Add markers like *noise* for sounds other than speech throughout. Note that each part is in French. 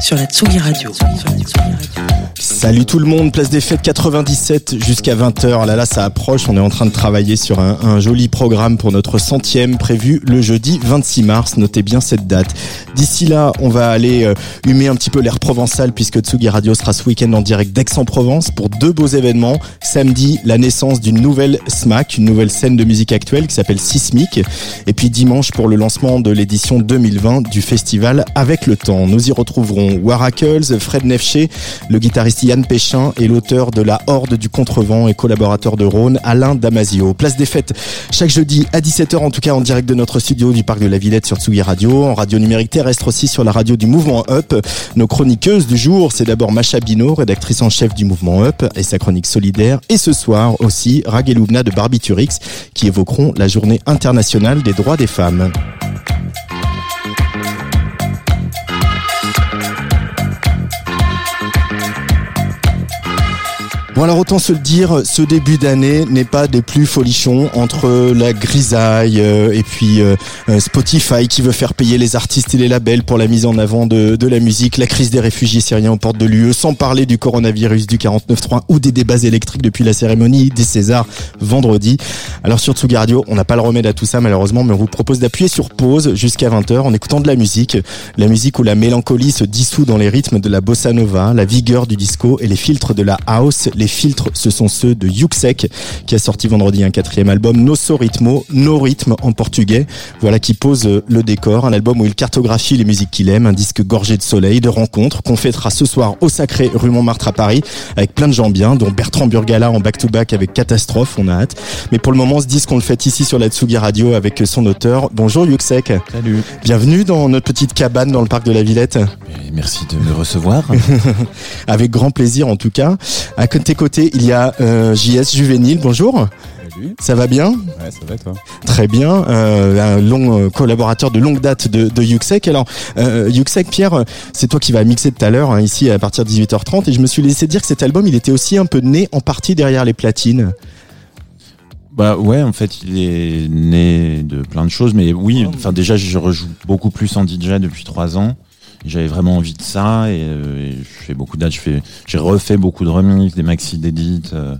sur la Tsugi Radio. Salut tout le monde, place des fêtes 97 jusqu'à 20h. Là là, ça approche. On est en train de travailler sur un, joli programme pour notre centième prévu le jeudi 26 mars. Notez bien cette date. D'ici là, on va aller euh, humer un petit peu l'air provençal puisque Tsugi Radio sera ce week-end en direct d'Aix-en-Provence pour deux beaux événements. Samedi, la naissance d'une nouvelle SMAC, une nouvelle scène de musique actuelle qui s'appelle Sismic. Et puis dimanche pour le lancement de l'édition 2020 du festival Avec le temps. Nous y retrouverons Waracles, Fred Nefché, le guitariste Yann Péchin et l'auteur de La Horde du Contrevent et collaborateur de Rhône, Alain Damasio. Place des fêtes chaque jeudi à 17h en tout cas en direct de notre studio du Parc de la Villette sur Tsugi Radio, en radio numérique terrestre aussi sur la radio du Mouvement Up. Nos chroniqueuses du jour, c'est d'abord Macha Bino, rédactrice en chef du Mouvement Up et sa chronique solidaire. Et ce soir aussi, Rageloubna de Barbiturix qui évoqueront la journée internationale des droits des femmes. Bon alors autant se le dire, ce début d'année n'est pas des plus folichons entre la grisaille euh, et puis euh, Spotify qui veut faire payer les artistes et les labels pour la mise en avant de, la musique, la crise des réfugiés syriens aux portes de l'UE, sans parler du coronavirus du 49.3 ou des débats électriques depuis la cérémonie des Césars vendredi. Alors sur Tsugi Radio, on n'a pas le remède à tout ça malheureusement, mais on vous propose d'appuyer sur pause jusqu'à 20h en écoutant de la musique, la musique où la mélancolie se dissout dans les rythmes de la bossa nova, la vigueur du disco et les filtres de la house, les filtres, ce sont ceux de Yuxek, qui a sorti vendredi un quatrième album, Nosso Ritmo, No Rythme en portugais. Voilà qui pose le décor, un album où il cartographie les musiques qu'il aime, un disque gorgé de soleil, de rencontres, qu'on fêtera ce soir au Sacré, rue Montmartre à Paris, avec plein de gens bien, dont Bertrand Burgala en back-to-back avec Catastrophe, on a hâte. Mais pour le moment, ce disque, on le fait ici sur la Tsugi Radio avec son auteur. Bonjour Yuxek. Salut. Bienvenue dans notre petite cabane dans le parc de la Villette. Et merci de me recevoir. *laughs* avec grand plaisir en tout cas. À tes côtés, il y a euh, JS Juvénile. Bonjour. Salut. Ça va bien? Ouais, ça va toi? Très bien. Euh, un long euh, collaborateur de longue date de, de Yuxek. Alors, euh, Yuxek, Pierre, c'est toi qui vas mixer tout à l'heure hein, ici à partir de 18h30 et je me suis laissé dire que cet album, il était aussi un peu né en partie derrière les platines. Bah ouais, en fait, il est né de plein de choses, mais oui, enfin déjà, je rejoue beaucoup plus en DJ depuis trois ans. J'avais vraiment envie de ça et, euh, et je fais beaucoup fais, j'ai refait beaucoup de remix, des maxi d'édit, euh,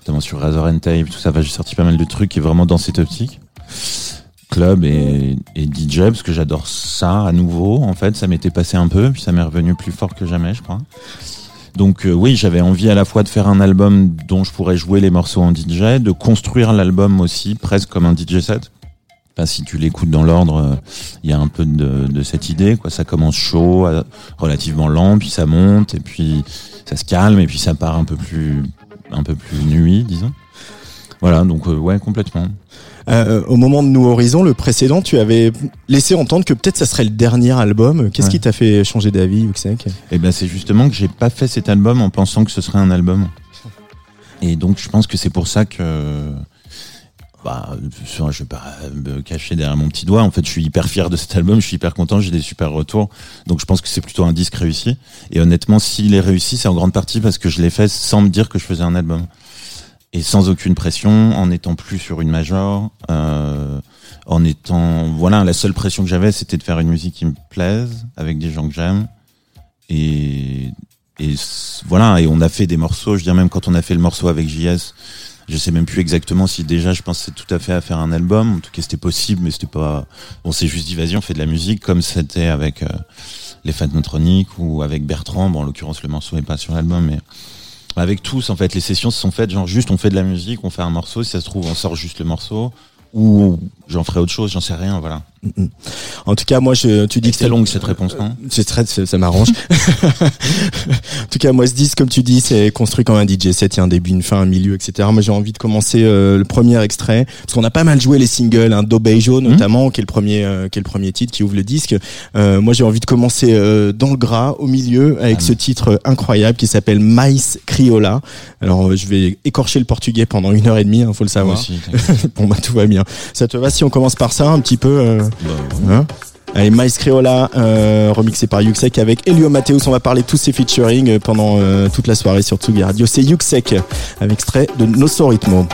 notamment sur Razor and Tape, tout ça. Enfin, j'ai sorti pas mal de trucs qui est vraiment dans cette optique. Club et, et DJ parce que j'adore ça à nouveau. En fait, ça m'était passé un peu, puis ça m'est revenu plus fort que jamais, je crois. Donc euh, oui, j'avais envie à la fois de faire un album dont je pourrais jouer les morceaux en DJ, de construire l'album aussi presque comme un DJ set. Enfin, si tu l'écoutes dans l'ordre, il y a un peu de, de, cette idée. Quoi. Ça commence chaud, euh, relativement lent, puis ça monte, et puis ça se calme, et puis ça part un peu plus, un peu plus nuit, disons. Voilà, donc euh, ouais, complètement. Euh, au moment de Nous Horizon, le précédent, tu avais laissé entendre que peut-être ça serait le dernier album. Qu'est-ce Ouais. qui t'a fait changer d'avis, Yuxek Et ben c'est justement que j'ai pas fait cet album en pensant que ce serait un album. Et donc je pense que c'est pour ça que bah je vais pas me cacher derrière mon petit doigt. En fait, je suis hyper fier de cet album, je suis hyper content, j'ai des super retours. Donc je pense que c'est plutôt un disque réussi. Et honnêtement, s'il est réussi, c'est en grande partie parce que je l'ai fait sans me dire que je faisais un album. Et sans aucune pression, en étant plus sur une major, euh, en étant voilà, la seule pression que j'avais, c'était de faire une musique qui me plaise, avec des gens que j'aime. Et, et voilà, et on a fait des morceaux, je dire même quand on a fait le morceau avec JS, je sais même plus exactement si déjà je pensais tout à fait à faire un album, en tout cas c'était possible, mais c'était pas, on s'est juste dit vas-y on fait de la musique comme c'était avec euh, les Fatnotronic ou avec Bertrand, bon en l'occurrence le morceau n'est pas sur l'album, mais avec tous en fait les sessions se sont faites. Genre juste on fait de la musique, on fait un morceau, si ça se trouve on sort juste le morceau, ou j'en ferai autre chose, j'en sais rien, voilà. En tout cas, moi, je, tu dis que C'est longue cette réponse, non C'est très, c'est- ça m'arrange. *laughs* en tout cas, moi, ce disque, comme tu dis, c'est construit comme un DJ set. Il y a un début, une fin, un milieu, etc. Moi, j'ai envie de commencer euh, le premier extrait parce qu'on a pas mal joué les singles, hein, Dobejo notamment, qui est le premier, euh, qui est le premier titre qui ouvre le disque. Euh, moi, j'ai envie de commencer euh, dans le gras, au milieu, avec ce titre euh, incroyable qui s'appelle Mais Criolla. Alors, euh, je vais écorcher le portugais pendant une heure et demie, hein, faut le savoir. aussi, *laughs* bon, bah, tout va bien. Ça te va si on commence par ça, un petit peu. euh, Hein Allez, Miles euh, remixé par Yuxek avec Elio Mateus. On va parler de tous ces featuring euh, pendant toute la soirée sur Tsugi Radio. C'est Yuxek, avec extrait de Nosso Ritmo.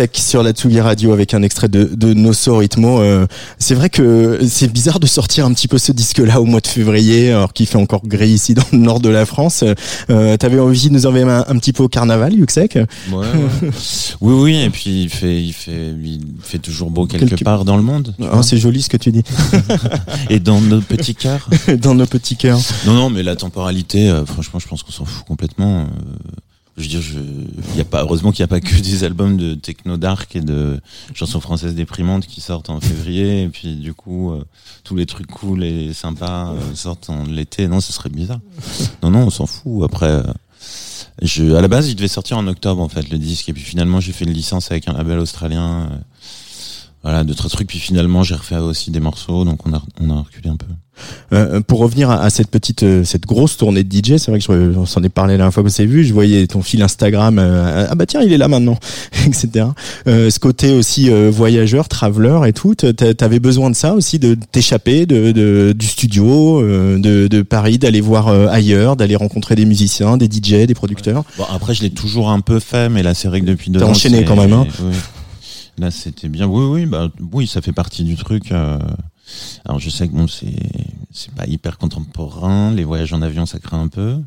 Yuxek sur la Tsugi Radio avec un extrait de, de Nosso Ritmo. Euh, c'est vrai que c'est bizarre de sortir un petit peu ce disque-là au mois de février, alors qu'il fait encore gris ici dans le nord de la France. Euh, T'avais envie de nous envoyer un, un petit peu au carnaval, Yuxek? Ouais, ouais. oui, oui, et puis il fait, il fait, il fait toujours beau quelque, Quelque- part dans le monde. Oh, vois. C'est joli ce que tu dis. *laughs* et dans nos petits cœurs. *laughs* dans nos petits cœurs. Non, non, mais la temporalité, euh, franchement, je pense qu'on s'en fout complètement. Je veux dire, je, a pas, heureusement qu'il n'y a pas que des albums de techno dark et de chansons françaises déprimantes qui sortent en février, et puis du coup, euh, tous les trucs cool et sympas euh, sortent en l'été. Non, ce serait bizarre. Non, non, on s'en fout. Après, euh, je, à la base, il devait sortir en octobre, en fait, le disque, et puis finalement, j'ai fait une licence avec un label australien. Euh, voilà, d'autres trucs. Puis finalement, j'ai refait aussi des morceaux, donc on a, on a reculé un peu. Euh, pour revenir à, à cette petite, euh, cette grosse tournée de DJ, c'est vrai que je, on s'en est parlé la dernière fois que s'est vu. Je voyais ton fil Instagram. euh, ah bah tiens, il est là maintenant, *laughs* etc. Euh, ce côté aussi euh, voyageur, traveler et tout. t'a- T'avais besoin de ça aussi, de t'échapper de, de- du studio, euh, de, de Paris, d'aller voir euh, ailleurs, d'aller rencontrer des musiciens, des DJ, des producteurs? Bon, après, je l'ai toujours un peu fait, mais là, c'est vrai que depuis deux T'as ans. enchaîné c'est- quand même, hein. oui. Là, c'était bien. Oui, oui, bah, oui, ça fait partie du truc. euh. Alors, je sais que bon, c'est, pas hyper contemporain. Les voyages en avion, ça craint un peu.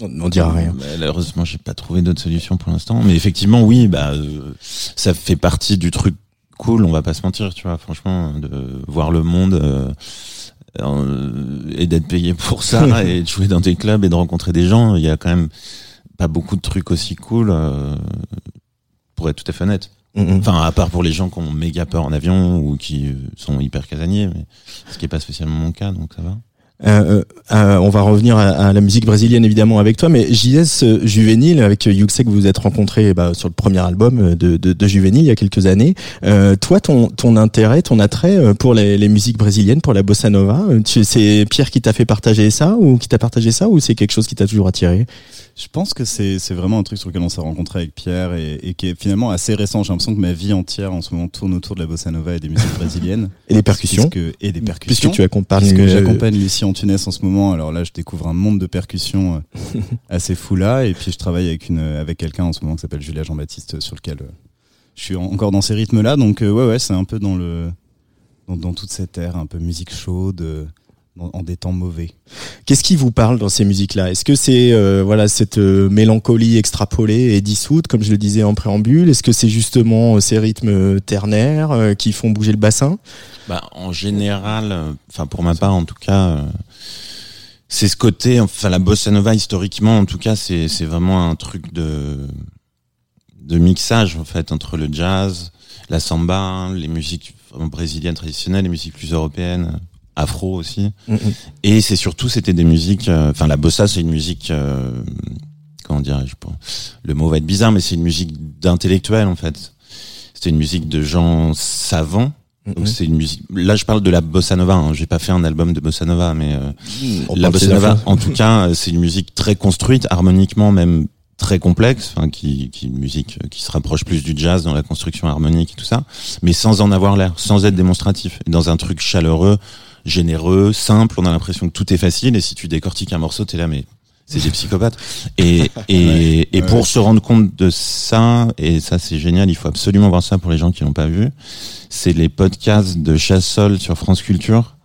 On, on dira rien. Malheureusement, j'ai pas trouvé d'autres solutions pour l'instant. Mais effectivement, oui, bah, euh, ça fait partie du truc cool. On va pas se mentir, tu vois. Franchement, de voir le monde. euh, euh, et d'être payé pour ça *laughs* et de jouer dans des clubs et de rencontrer des gens il y a quand même pas beaucoup de trucs aussi cool euh, pour être tout à fait honnête Enfin à part pour les gens qui ont méga peur en avion ou qui euh, sont hyper casaniers mais ce qui est pas spécialement mon cas donc ça va. Euh, euh, on va revenir à, à la musique brésilienne évidemment avec toi, mais JS euh, Juvénile avec euh, Yuxek, vous vous êtes rencontrés bah, sur le premier album euh, de, de, de Juvénile il y a quelques années. Euh, toi, ton, ton intérêt, ton attrait euh, pour les, les musiques brésiliennes, pour la bossa nova, euh, c'est Pierre qui t'a fait partager ça ou qui t'a partagé ça ou c'est quelque chose qui t'a toujours attiré? Je pense que c'est vraiment un truc sur lequel on s'est rencontré avec Pierre et, et qui est finalement assez récent. J'ai l'impression que ma vie entière en ce moment tourne autour de la bossa nova et des musiques brésiliennes. *laughs* Et les percussions Puisque- et des percussions. Puisque tu accompagnes. Parce que euh, j'accompagne Lucie Antunes en ce moment. Alors là, je découvre un monde de percussions euh, *laughs* assez fou là. Et puis je travaille avec une avec quelqu'un en ce moment qui s'appelle Julia Jean-Baptiste sur lequel euh, je suis en- encore dans ces rythmes là. Donc euh, ouais ouais, c'est un peu dans le dans, dans toute cette ère un peu musique chaude. En des temps mauvais. Qu'est-ce qui vous parle dans ces musiques-là? Est-ce que c'est euh, voilà cette euh, mélancolie extrapolée et dissoute, comme je le disais en préambule? Est-ce que c'est justement euh, ces rythmes euh, ternaires euh, qui font bouger le bassin? Bah en général enfin pour ma part en tout cas c'est ce côté enfin la bossa nova historiquement en tout cas c'est vraiment un truc de de mixage en fait entre le jazz la samba les musiques brésiliennes traditionnelles les musiques plus européennes afro aussi. Et c'est surtout c'était des musiques euh, enfin la bossa c'est une musique euh, comment dirais-je le mot va être bizarre mais c'est une musique d'intellectuel en fait. C'était une musique de gens savants. Donc c'est une musique là je parle de la bossa nova hein. j'ai pas fait un album de bossa nova mais euh, la bossa nova en tout cas euh, c'est une musique très construite harmoniquement même très complexe enfin qui qui est une musique qui se rapproche plus du jazz dans la construction harmonique et tout ça mais sans en avoir l'air sans être démonstratif. Dans un truc chaleureux généreux simple on a l'impression que tout est facile et si tu décortiques un morceau t'es là mais c'est des psychopathes. Et et, *laughs* et Ouais. pour se rendre compte de ça et ça c'est génial il faut absolument voir ça pour les gens qui l'ont pas vu c'est les podcasts de Chassol sur France Culture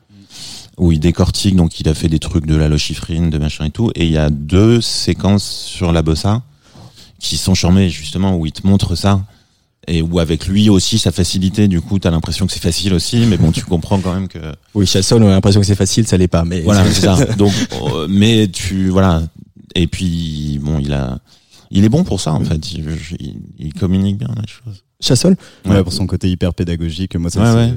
où il décortique, donc il a fait des trucs de la lochifrine, de machin et tout, et il y a deux séquences sur la bossa qui sont charmées justement où il te montre ça et où avec lui aussi sa facilité, du coup t'as l'impression que c'est facile aussi, mais bon tu *laughs* comprends quand même que Oui, Chasson, on a l'impression que c'est facile, ça l'est pas. Mais voilà *laughs* c'est ça. Donc euh, mais tu voilà et puis bon il a il est bon pour ça en fait, il, il- il communique bien la chose. Chasson Ouais, Ouais. pour son côté hyper pédagogique. Moi, ça, Ouais,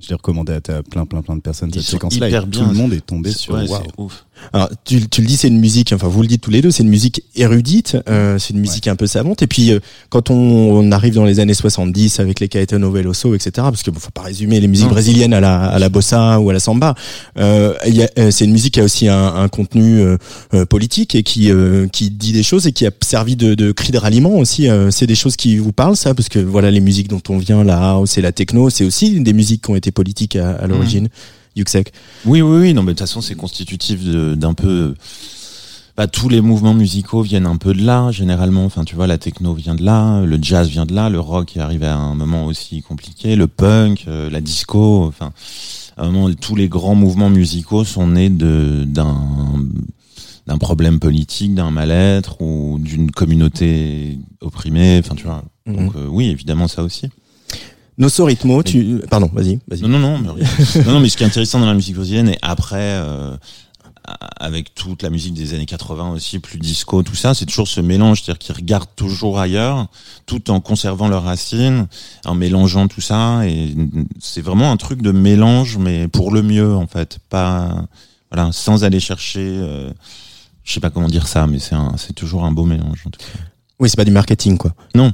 je l'ai recommandé à, plein, plein, plein de personnes cette sont séquence-là. hyper Et bien. tout le monde est tombé sur c'est ouf. Alors, tu, tu le dis, c'est une musique, enfin, vous le dites tous les deux, c'est une musique érudite, euh, c'est une musique un peu savante. Et puis, euh, quand on, on arrive dans les années 70 avec les Caetano Veloso, etc., parce que bon, faut pas résumer les musiques Non. brésiliennes à la, à la bossa ou à la samba, euh, euh, c'est une musique qui a aussi un, un contenu euh, euh, politique et qui, euh, qui dit des choses et qui a servi de, de cri de ralliement aussi. euh, c'est des choses qui vous parlent, ça, parce que voilà, les musiques dont on vient, la house et la techno, c'est aussi des musiques qui ont été politiques à, à l'origine. Yuxek. Oui, oui, oui. Non, mais de toute façon, c'est constitutif de- d'un peu bah, tous les mouvements musicaux viennent un peu de là, généralement. Enfin, tu vois, la techno vient de là, le jazz vient de là, le rock est arrivé à un moment aussi compliqué, le punk, euh, la disco. Enfin, à un moment, tous les grands mouvements musicaux sont nés de d'un d'un problème politique, d'un mal-être ou d'une communauté opprimée. Enfin, tu vois. Mhm. Donc, euh, oui, évidemment, ça aussi. Nosso Ritmo, tu. Pardon, vas-y. vas-y. Non, non, non, mais, non, non, mais ce qui est intéressant dans la musique brésilienne et après, euh, avec toute la musique des années 80 aussi, plus disco, tout ça, c'est toujours ce mélange, c'est-à-dire qu'ils regardent toujours ailleurs, tout en conservant leurs racines, en mélangeant tout ça, et c'est vraiment un truc de mélange, mais pour le mieux en fait, pas, voilà, sans aller chercher. Euh, je sais pas comment dire ça, mais c'est c'est toujours un beau mélange. En tout cas. Oui, c'est pas du marketing, quoi. Non,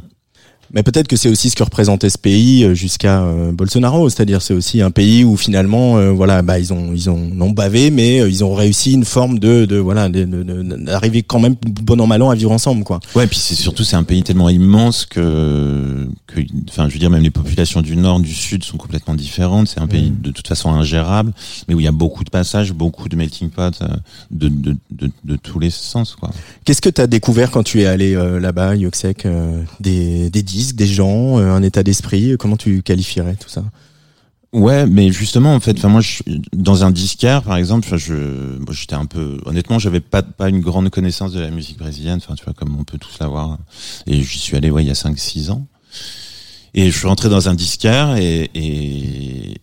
Mais peut-être que c'est aussi ce que représentait ce pays euh, jusqu'à euh, Bolsonaro, c'est-à-dire c'est aussi un pays où finalement, euh, voilà, bah ils ont ils ont non bavé, mais euh, ils ont réussi une forme de de voilà d'arriver quand même bon an mal an à vivre ensemble, quoi. Ouais, puis c'est surtout c'est un pays tellement immense que, que, enfin, je veux dire même les populations du nord, du sud sont complètement différentes. C'est un pays de toute façon ingérable, mais où il y a beaucoup de passages, beaucoup de melting pot de de, de, de tous les sens, quoi. Qu'est-ce que tu as découvert quand tu es allé là-bas, Yoksek des des disques, des gens, euh, un état d'esprit. Comment tu qualifierais tout ça? Ouais, mais justement, en fait, enfin moi, dans un disquaire, par exemple, je, moi, j'étais un peu, honnêtement, j'avais pas pas une grande connaissance de la musique brésilienne, enfin, tu vois, comme on peut tous l'avoir. Et j'y suis allé, ouais, il y a 5-6 ans. Et je suis rentré dans un disquaire et, et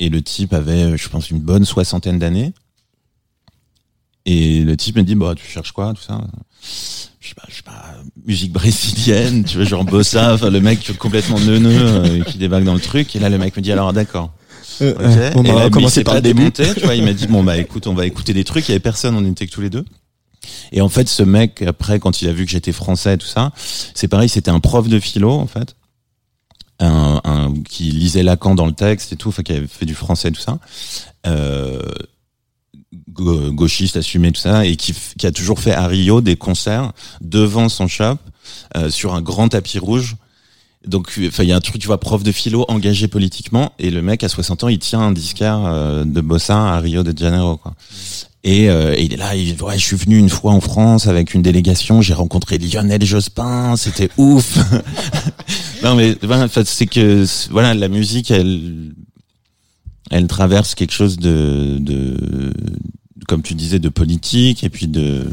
et le type avait, je pense, une bonne soixantaine d'années. Et le type me dit, bah, tu cherches quoi, tout ça? Je sais pas, je sais pas, musique brésilienne, tu vois, genre bossa, enfin, le mec complètement neuneux euh, qui débarque dans le truc. Et là, le mec me dit, alors, d'accord. Euh, euh, on Et là, mais il s'est pas démonté, tu vois, il m'a dit, bon, bah, écoute, on va écouter des trucs. Il y avait personne, on était que tous les deux. Et en fait, ce mec, après, quand il a vu que j'étais français et tout ça, c'est pareil, c'était un prof de philo, en fait. Un, un, qui lisait Lacan dans le texte et tout, enfin, qui avait fait du français et tout ça. Euh, gauchiste assumé tout ça et qui, qui a toujours fait à Rio des concerts devant son shop euh, sur un grand tapis rouge. Donc il y a un truc tu vois prof de philo engagé politiquement et le mec à 60 ans il tient un disquaire euh, de bossa à Rio de Janeiro quoi. Et, euh, et il est là il ouais je suis venu une fois en France avec une délégation j'ai rencontré Lionel Jospin c'était ouf. *laughs* Non mais c'est que voilà la musique elle elle traverse quelque chose de, de comme tu disais de politique et puis de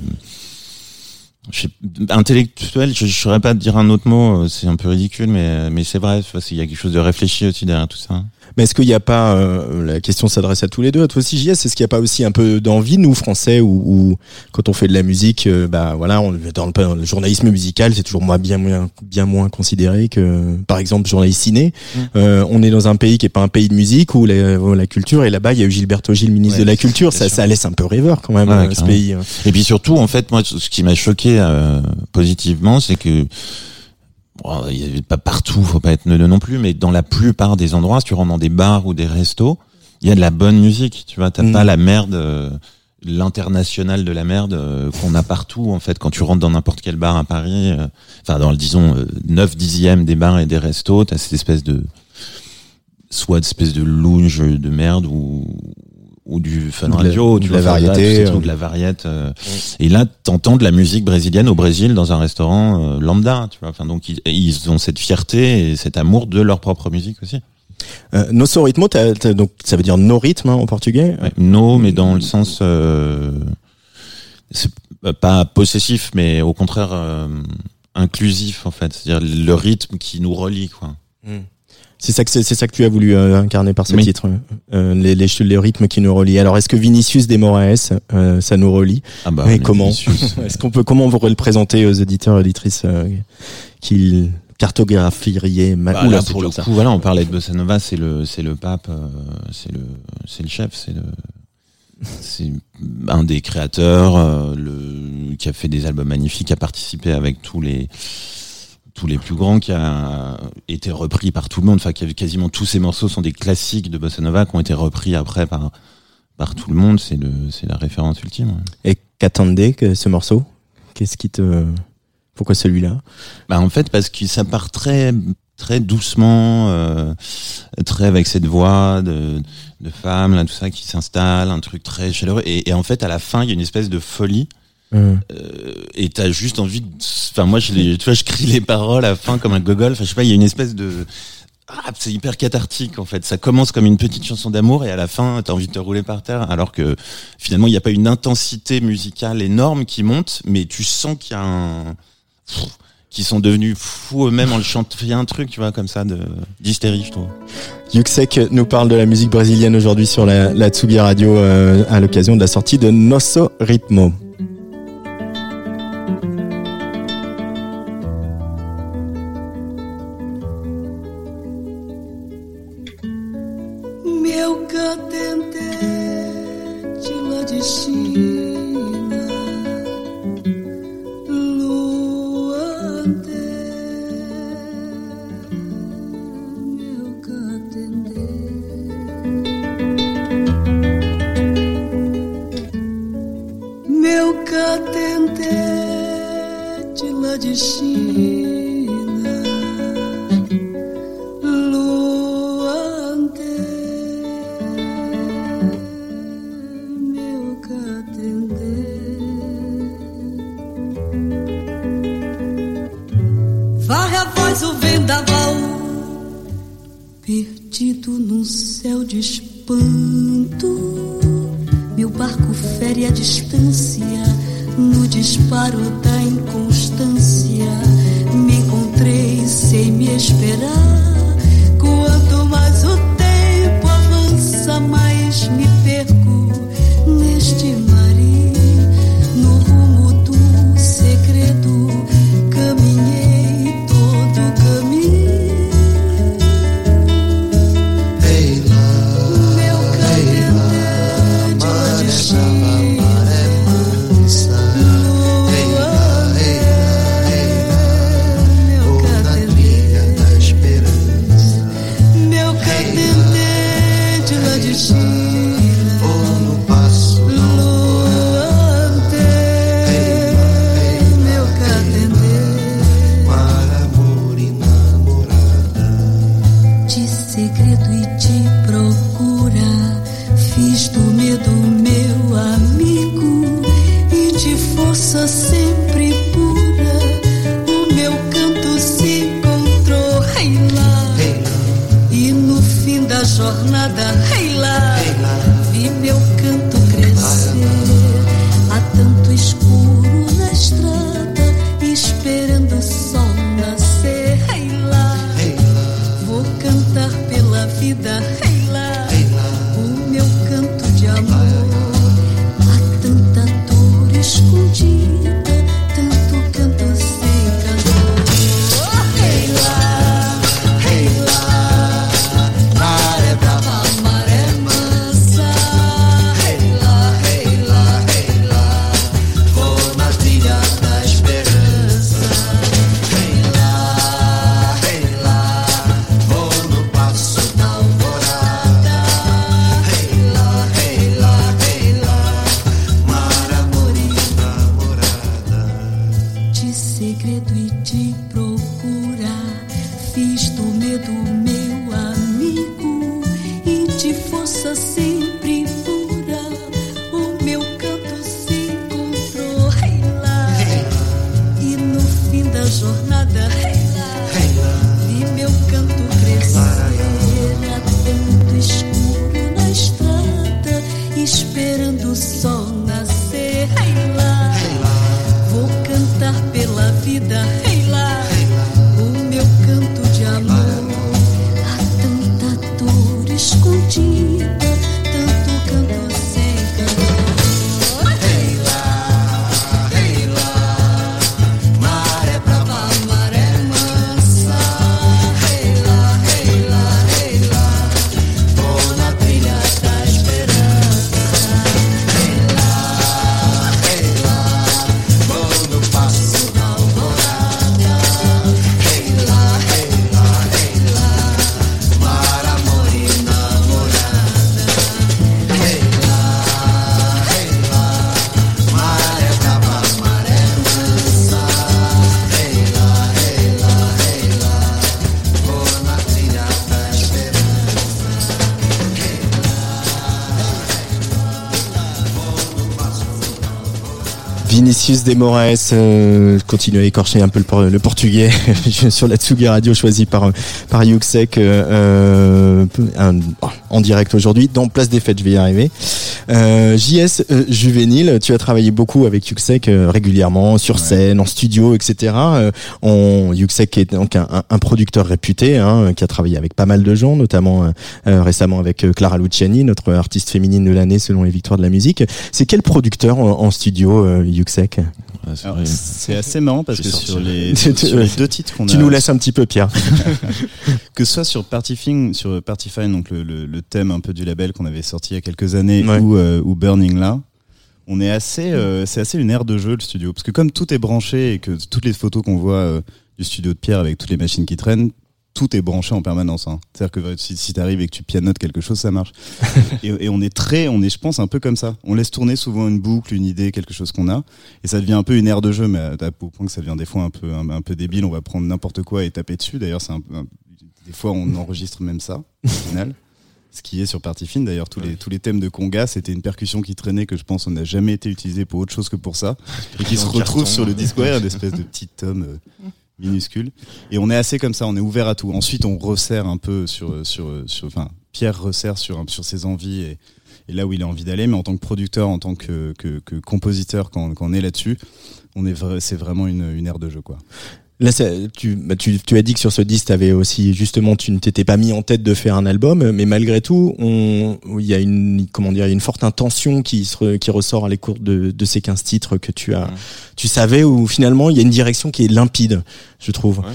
intellectuel. Je ne saurais pas dire un autre mot euh, c'est un peu ridicule mais mais c'est vrai qu'il y a quelque chose de réfléchi aussi derrière tout ça Mais est-ce qu'il n'y a pas, euh, la question s'adresse à tous les deux, à toi aussi JS, est-ce qu'il n'y a pas aussi un peu d'envie, nous, Français, où, où quand on fait de la musique, euh, bah voilà, on, dans, le, dans le journalisme musical, c'est toujours moins, bien, moins, bien moins considéré que, par exemple, journaliste ciné. Mm. Euh, on est dans un pays qui est pas un pays de musique, où la, la culture, et là-bas, il y a eu Gilberto Gil, ministre Ouais, de la Culture, ça, ça laisse un peu rêveur quand même, Ouais, euh, ce pays. Et puis surtout, en fait, moi, ce qui m'a choqué euh, positivement, c'est que bon, il y avait pas partout, faut pas être neuneux non plus, mais dans la plupart des endroits, si tu rentres dans des bars ou des restos, il y a de la bonne musique. Tu vois, t'as Mm. pas la merde, euh, l'international de la merde euh, qu'on a partout. En fait, quand tu rentres dans n'importe quel bar à Paris, euh, enfin dans le disons euh, 9 dixièmes des bars et des restos, t'as cette espèce de soit d'espèce de lounge de merde ou ou du fun Ou de la- radio, de la variété, euh. de la variette. euh, et là, t'entends de la musique brésilienne au Brésil dans un restaurant euh, lambda, tu vois. Enfin, donc ils, ils ont cette fierté et cet amour de leur propre musique aussi. Euh, Nosso Ritmo, t'as- t'as- donc, ça veut dire no rythme hein, en portugais? Ouais. No, mais dans le sens, euh, c'est pas possessif, mais au contraire euh, inclusif en fait. C'est-à-dire le rythme qui nous relie, quoi. C'est ça que c'est ça que tu as voulu euh, incarner par ce Oui. titre, euh, les, les, les rythmes qui nous relient. Alors est-ce que Vinicius de Moraes, euh, ça nous relie Ah bah, Et comment *laughs* Est-ce qu'on peut comment pourrait le présenter aux éditeurs auditrices euh, qui cartographieraient ma... Bah, là, c'est pour le ça. coup, voilà, on parlait de Bossa Nova, c'est le, c'est le pape, euh, c'est le, c'est le chef, c'est le, c'est un des créateurs, euh, le, qui a fait des albums magnifiques, qui a participé avec tous les, tous les plus grands, qui a été repris par tout le monde. Enfin, quasiment tous ces morceaux sont des classiques de Bossa Nova qui ont été repris après par, par tout le monde. C'est le, c'est la référence ultime. Et qu'attendez que ce morceau? Qu'est-ce qui te pourquoi celui-là? Bah en fait parce que ça part très très doucement, euh, très avec cette voix de, de femme là tout ça qui s'installe, un truc très chaleureux et, et en fait à la fin il y a une espèce de folie Hum. Euh, et t'as juste envie de... Enfin, moi, je, les, tu vois, je crie les paroles à la fin comme un gogol. Enfin, je sais pas, il y a une espèce de... Ah, c'est hyper cathartique en fait. Ça commence comme une petite chanson d'amour et à la fin, t'as envie de te rouler par terre. Alors que finalement, il n'y a pas une intensité musicale énorme qui monte, mais tu sens qu'il y a un... Pff, qu'ils sont devenus fous eux-mêmes en le chantant. Il y a un truc, tu vois, comme ça, de d'hystérie, je trouve. Yuxek nous parle de la musique brésilienne aujourd'hui sur la, la Tsugi Radio euh, à l'occasion de la sortie de Nosso Ritmo. De China esperando o sol nascer, rei lá. Vou cantar pela vida, rei Vinicius de euh, continue à écorcher un peu le, le portugais *laughs* sur la Tsugi Radio choisi par par Yuxek euh, un- en direct aujourd'hui dans Place des Fêtes, je vais y arriver. Euh, JS euh, Juvénile, tu as travaillé beaucoup avec Yuxek euh, régulièrement sur scène, en studio, etc. Euh, on, Yuxek est donc un, un- producteur réputé hein, qui a travaillé avec pas mal de gens, notamment euh, euh, récemment avec euh, Clara Luciani, notre artiste féminine de l'année selon les victoires de la musique. C'est quel producteur en, en studio, euh, Yuxek? Ouais, c'est Alors, vrai. C'est assez marrant parce que sur le- les, Tu- sur les deux titres qu'on a, Tu nous laisses un petit peu, Pierre. *laughs* que ce soit sur Partifine, sur Partifine, donc le, le, le thème un peu du label qu'on avait sorti il y a quelques années, Ouais. ou, euh, ou Burning là, on est assez, euh, c'est assez une aire de jeu le studio, parce que comme tout est branché et que toutes les photos qu'on voit euh, du studio de Pierre avec toutes les machines qui traînent, tout est branché en permanence. Hein. C'est-à-dire que si, si t'arrives et que tu pianotes quelque chose, ça marche. *laughs* et, et on est très, on est, je pense, un peu comme ça. On laisse tourner souvent une boucle, une idée, quelque chose qu'on a, et ça devient un peu une aire de jeu, mais à, à- au point que ça devient des fois un peu, un, un peu débile. On va prendre n'importe quoi et taper dessus. D'ailleurs, c'est un, un- des fois on enregistre même ça au final. Ce qui est sur Partie Fine, d'ailleurs, tous les, tous les thèmes de Conga, c'était une percussion qui traînait que je pense on n'a jamais été utilisé pour autre chose que pour ça. Et qui se retrouve carton. sur le disque, ouais, *laughs* une espèce de petit tome euh, minuscule. Et on est assez comme ça, on est ouvert à tout. Ensuite, on resserre un peu sur, sur, sur, enfin, Pierre resserre sur, sur ses envies et, là où il a envie d'aller, mais en tant que producteur, en tant que, compositeur, quand, quand on est là-dessus, on est vrai, c'est vraiment une, une ère de jeu, quoi. Là, ça- tu, bah, tu, tu as dit que sur ce disque, t'avais aussi justement, tu ne t'étais pas mis en tête de faire un album, mais malgré tout, il y a une, comment dire, une forte intention qui, se qui ressort à l'écoute de, de ces 15 titres que tu as, tu savais, où finalement, il y a une direction qui est limpide, je trouve. Ouais.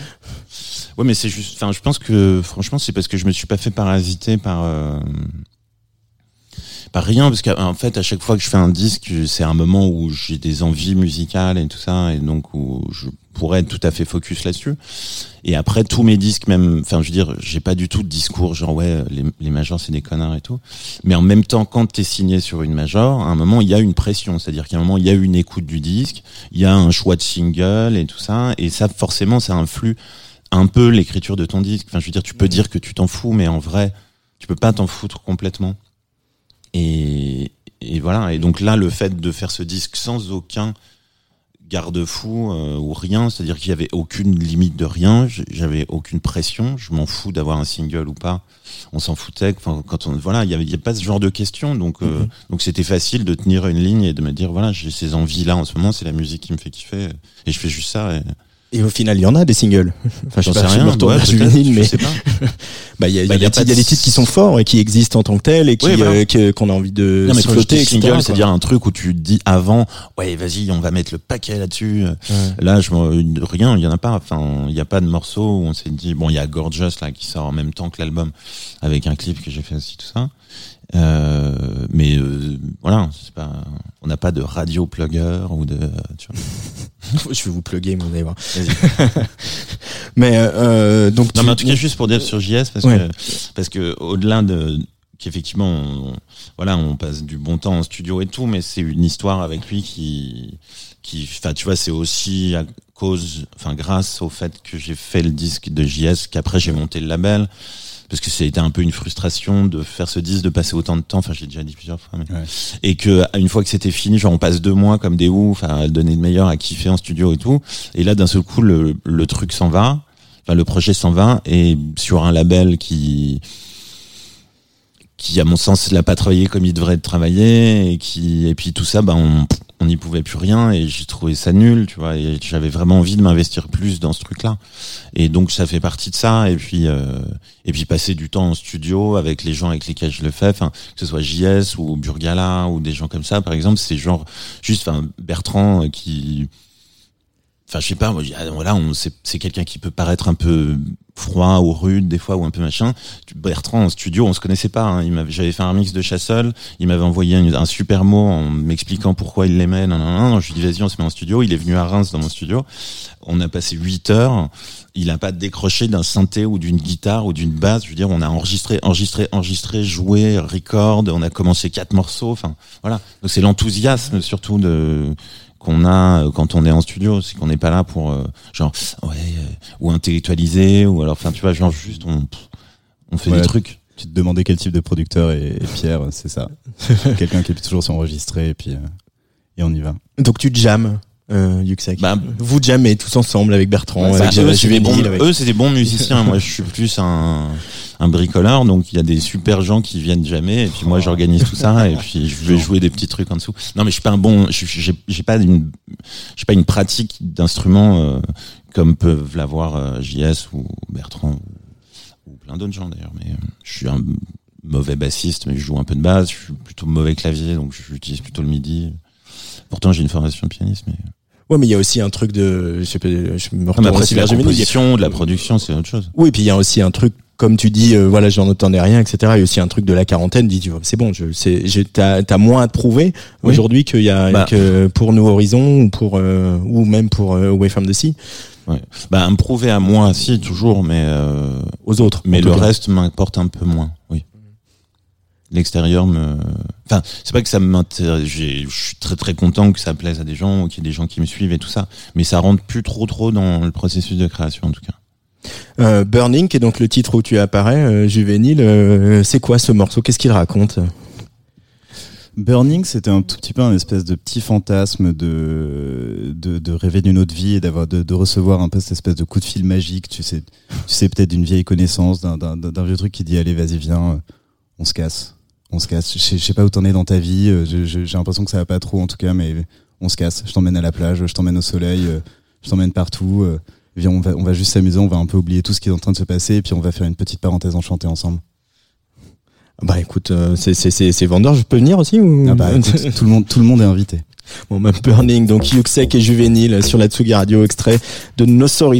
Ouais, mais c'est juste. Enfin, je pense que franchement, c'est parce que je me suis pas fait parasiter par euh, par rien, parce qu'en fait, à chaque fois que je fais un disque, c'est un moment où j'ai des envies musicales et tout ça, et donc où je pourrais être tout à fait focus là-dessus. Et après, tous mes disques, même, enfin, je veux dire, j'ai pas du tout de discours genre ouais, les, les majors c'est des connards et tout. Mais en même temps, quand t'es signé sur une major, à un moment, il y a une pression, c'est-à-dire qu'à un moment, il y a une écoute du disque, il y a un choix de single et tout ça, et ça, forcément, ça influe un peu l'écriture de ton disque. Enfin, je veux dire, tu peux dire que tu t'en fous, mais en vrai, tu peux pas t'en foutre complètement. Et, et voilà. Et donc là, le fait de faire ce disque sans aucun garde-fou euh, ou rien, c'est-à-dire qu'il y avait aucune limite de rien, j'avais aucune pression, je m'en fous d'avoir un single ou pas, on s'en foutait. Enfin, quand on voilà, il y avait, pas ce genre de questions, donc euh, donc c'était facile de tenir une ligne et de me dire voilà, j'ai ces envies là en ce moment, c'est la musique qui me fait kiffer et je fais juste ça. Et, Et au final, il y en a des singles. Enfin, je sais pas, je rien, retourne ouais, Juvénile, je mais sais pas. *laughs* bah, il y a, y Bah, a y a y a des titres qui sont forts et qui existent en tant que tels et voilà. euh, qu'on a envie de Non, mais je flotter, single, c'est-à-dire un truc où tu te dis avant, ouais, vas-y, on va mettre le paquet là-dessus. Là, je rien, il y en a pas. Enfin, il y a pas de morceau où on s'est dit, bon, il y a Gorgeous là qui sort en même temps que l'album avec un clip que j'ai fait aussi tout ça. Euh, mais euh, voilà, c'est pas, on n'a pas de radio plugger ou de, tu vois. *laughs* je vais vous plugger, *laughs* mais vous allez voir. Mais euh, donc, Non, tu- mais en tout cas, juste pour dire sur JS, parce Ouais. que, parce que au-delà de, qu'effectivement, on, voilà, on passe du bon temps en studio et tout, mais c'est une histoire avec lui qui, qui, enfin, tu vois, c'est aussi à cause, enfin, grâce au fait que j'ai fait le disque de JS qu'après j'ai monté le label. Parce que c'était un peu une frustration de faire ce disque, de passer autant de temps. Enfin, j'ai déjà dit plusieurs fois. Mais... Ouais. Et que une fois que c'était fini, genre on passe deux mois comme des oufs à donner le meilleur, à kiffer en studio et tout. Et là, d'un seul coup, le, le truc s'en va. Enfin, le projet s'en va et sur un label qui qui à mon sens l'a pas travaillé comme il devrait être travaillé et qui et puis tout ça bah on on n'y pouvait plus rien et j'ai trouvé ça nul tu vois et j'avais vraiment envie de m'investir plus dans ce truc là et donc ça fait partie de ça. Et puis euh, et puis passer du temps en studio avec les gens avec lesquels je le fais enfin que ce soit JS ou Burgala ou des gens comme ça par exemple c'est genre juste enfin Bertrand euh, qui Enfin, je sais pas, voilà, c'est quelqu'un qui peut paraître un peu froid ou rude des fois ou un peu machin. Bertrand en studio, on se connaissait pas. Hein. Il m'avait, j'avais fait un remix de Chassol. Il m'avait envoyé un, super mot en m'expliquant pourquoi il l'aimait. Non, non, non. Je lui dis vas-y, on se met en studio. Il est venu à Reims dans mon studio. On a passé huit heures. Il a pas décroché d'un synthé ou d'une guitare ou d'une basse. Je veux dire, on a enregistré, enregistré, enregistré, joué, record. On a commencé quatre morceaux. Enfin, voilà. Donc c'est l'enthousiasme surtout de qu'on a euh, quand on est en studio, c'est qu'on n'est pas là pour euh, genre ouais euh, ou intellectualiser ou alors enfin tu vois genre juste on on fait Ouais. des trucs. Tu te demandais quel type de producteur et, et Pierre, c'est ça. *laughs* Quelqu'un qui est toujours s'enregistrer et puis euh, et on y va. Donc tu jammes, euh, Yuxek. Bah, Vous jammez tous ensemble avec Bertrand, Bah, avec eux, c'est des bons, Juvénile, avec- eux, c'est des bons musiciens. moi, je suis plus un, un bricoleur. Donc, il y a des super gens qui viennent jamais. Et puis, moi, j'organise tout ça. Et puis, je vais jouer des petits trucs en dessous. Non, mais je suis pas un bon, j'ai pas une, j'ai pas une pratique d'instrument euh, comme peuvent l'avoir euh, JS ou Bertrand ou, ou plein d'autres gens d'ailleurs. Mais euh, je suis un mauvais bassiste, mais je joue un peu de basse. Je suis plutôt mauvais clavier, donc j'utilise plutôt le MIDI. Pourtant, j'ai une formation de pianiste, mais Ouais, mais il y a aussi un truc de, je sais pas, je me retourne aussi c'est de la vers composition, de la production, c'est autre chose. Oui, puis il y a aussi un truc, comme tu dis, euh, voilà, j'en entendais rien, etc. Il y a aussi un truc de la quarantaine. Tu vois, c'est bon, je, c'est, t'as, t'as moins à te prouver Oui. aujourd'hui qu'il y a, Bah. que pour New Horizons ou pour, euh, ou même pour euh, Away from the Sea, Ouais. Bah, me prouver à moi, si, toujours, mais, euh, aux autres. mais le cas. reste m'importe un peu moins, oui. L'extérieur me, enfin, c'est pas que ça m'intéresse, j'ai- je suis très très content que ça plaise à des gens, ou qu'il y ait des gens qui me suivent et tout ça, mais ça rentre plus trop trop dans le processus de création, en tout cas. Euh, Burning, qui est donc le titre où tu apparais, euh, Juvénile, euh, c'est quoi ce morceau? Qu'est-ce qu'il raconte? Burning, c'était un tout petit peu un espèce de petit fantasme de, de, de rêver d'une autre vie et d'avoir de, de recevoir un peu cette espèce de coup de fil magique, tu sais, tu sais peut-être d'une vieille connaissance, d'un, vieux truc qui dit allez vas-y viens, on se casse, on se casse. Je sais, pas où t'en es dans ta vie, euh, j'ai l'impression que ça va pas trop en tout cas, mais on se casse. Je t'emmène à la plage, je t'emmène au soleil, euh, je t'emmène partout. euh, viens, on va, on va juste s'amuser, on va un peu oublier tout ce qui est en train de se passer et puis on va faire une petite parenthèse enchantée ensemble. Bah écoute, euh, c'est, vendeur, je peux venir aussi ou... Ah bah, écoute, *laughs* tout le monde, tout le monde est invité. Bon, même Burning, donc Yuxek et Juvénile sur la Tsugi Radio, extrait de Nosso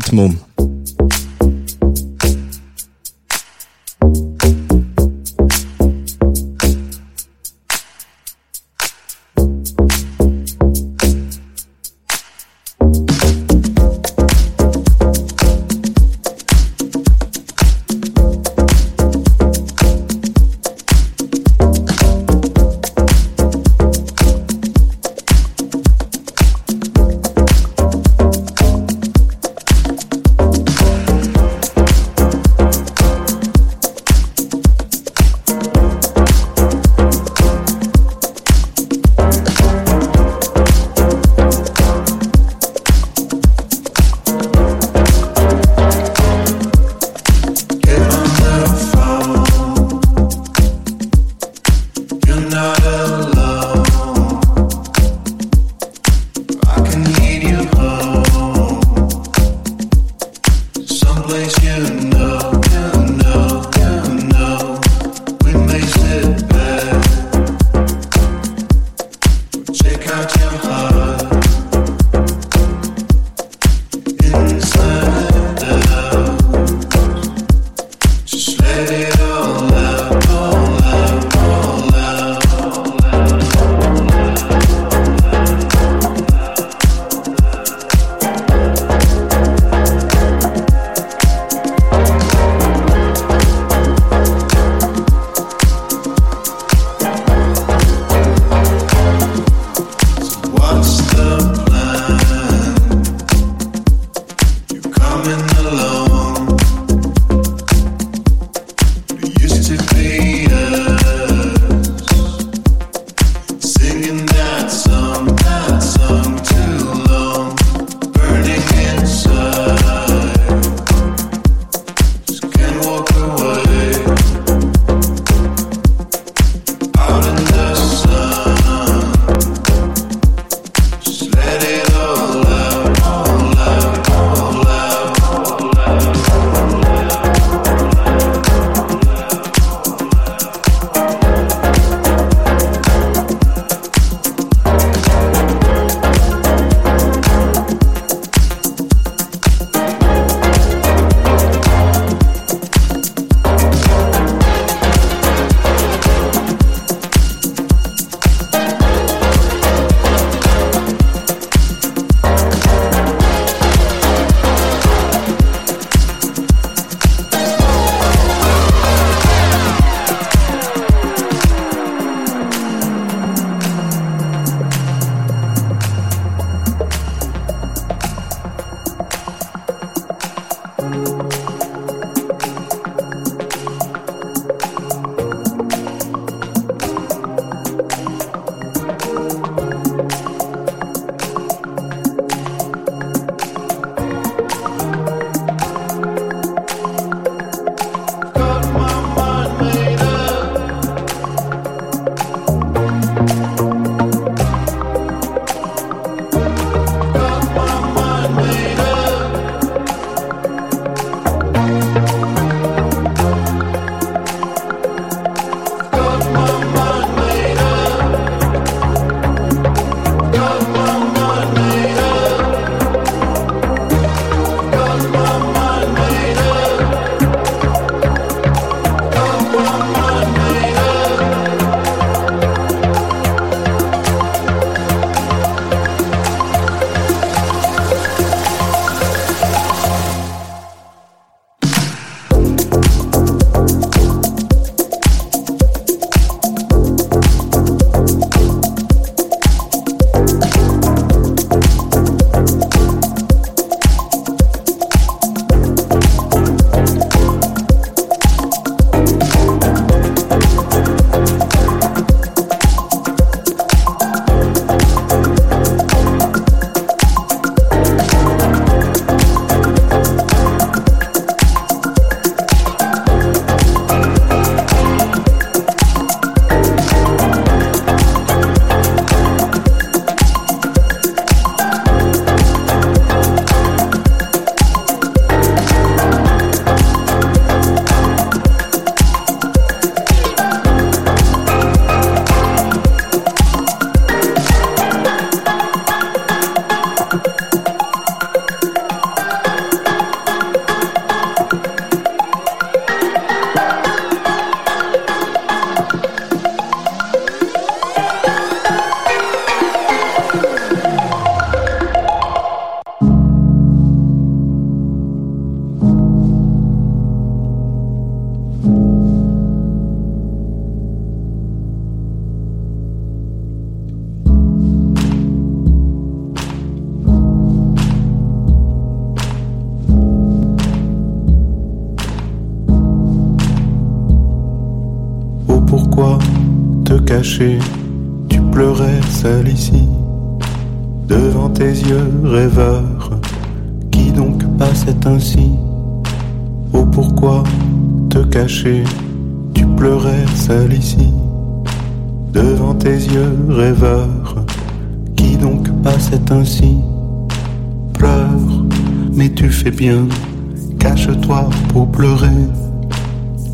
cache-toi pour pleurer.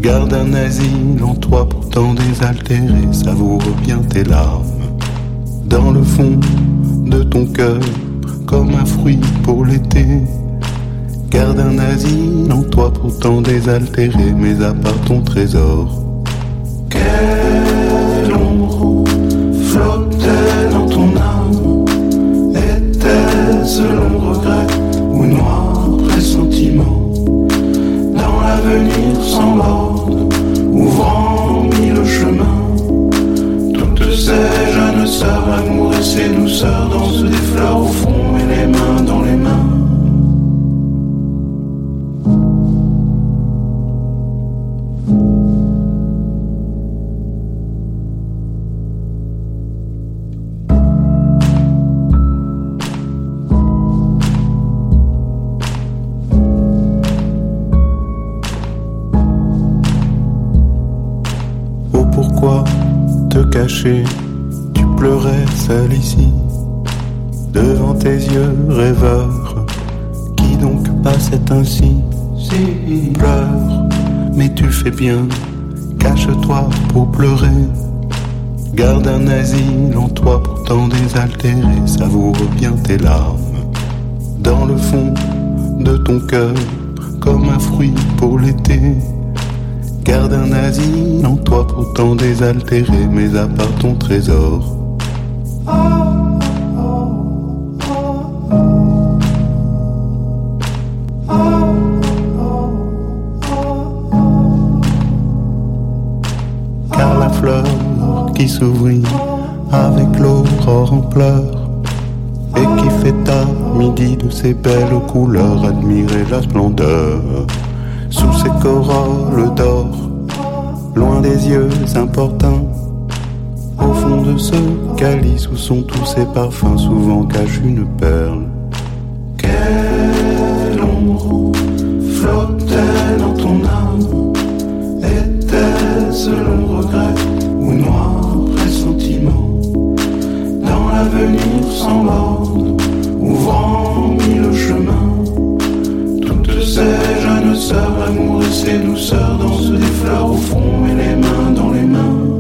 Garde un asile en toi pourtant désaltéré, savoure bien tes larmes. Dans le fond de ton cœur, comme un fruit pour l'été. Garde un asile en toi pourtant désaltéré, mais à part ton trésor. Quelle ombre flottait dans ton âme? Était-ce noir Dans l'avenir sans borne, ouvrant mille chemins. Toutes ces jeunes sœurs, l'amour et ses douceurs Dansent des fleurs au front et les mains dans les mains Tu pleurais seul ici Devant tes yeux rêveurs Qui donc passait ainsi Si pleure. Mais tu fais bien Cache-toi pour pleurer Garde un asile en toi pourtant désaltéré Savoure bien tes larmes. Dans le fond de ton cœur Comme un fruit pour l'été Garde un asile en toi pourtant désaltéré, mais à part ton trésor. Car la fleur qui s'ouvrit avec l'aurore en pleurs et qui fait à midi de ses belles couleurs admirer la splendeur sous ses corolles d'or, loin des yeux importuns. Au fond de ce calice où sont tous ces parfums, souvent cache une perle. Quelle ombre flottait dans ton âme? Était-ce long regret ou noir pressentiment Dans l'avenir sans borne, ouvrant mille chemins toutes ces sœurs, l'amour et ses douceurs dansent des fleurs au front et les mains dans les mains.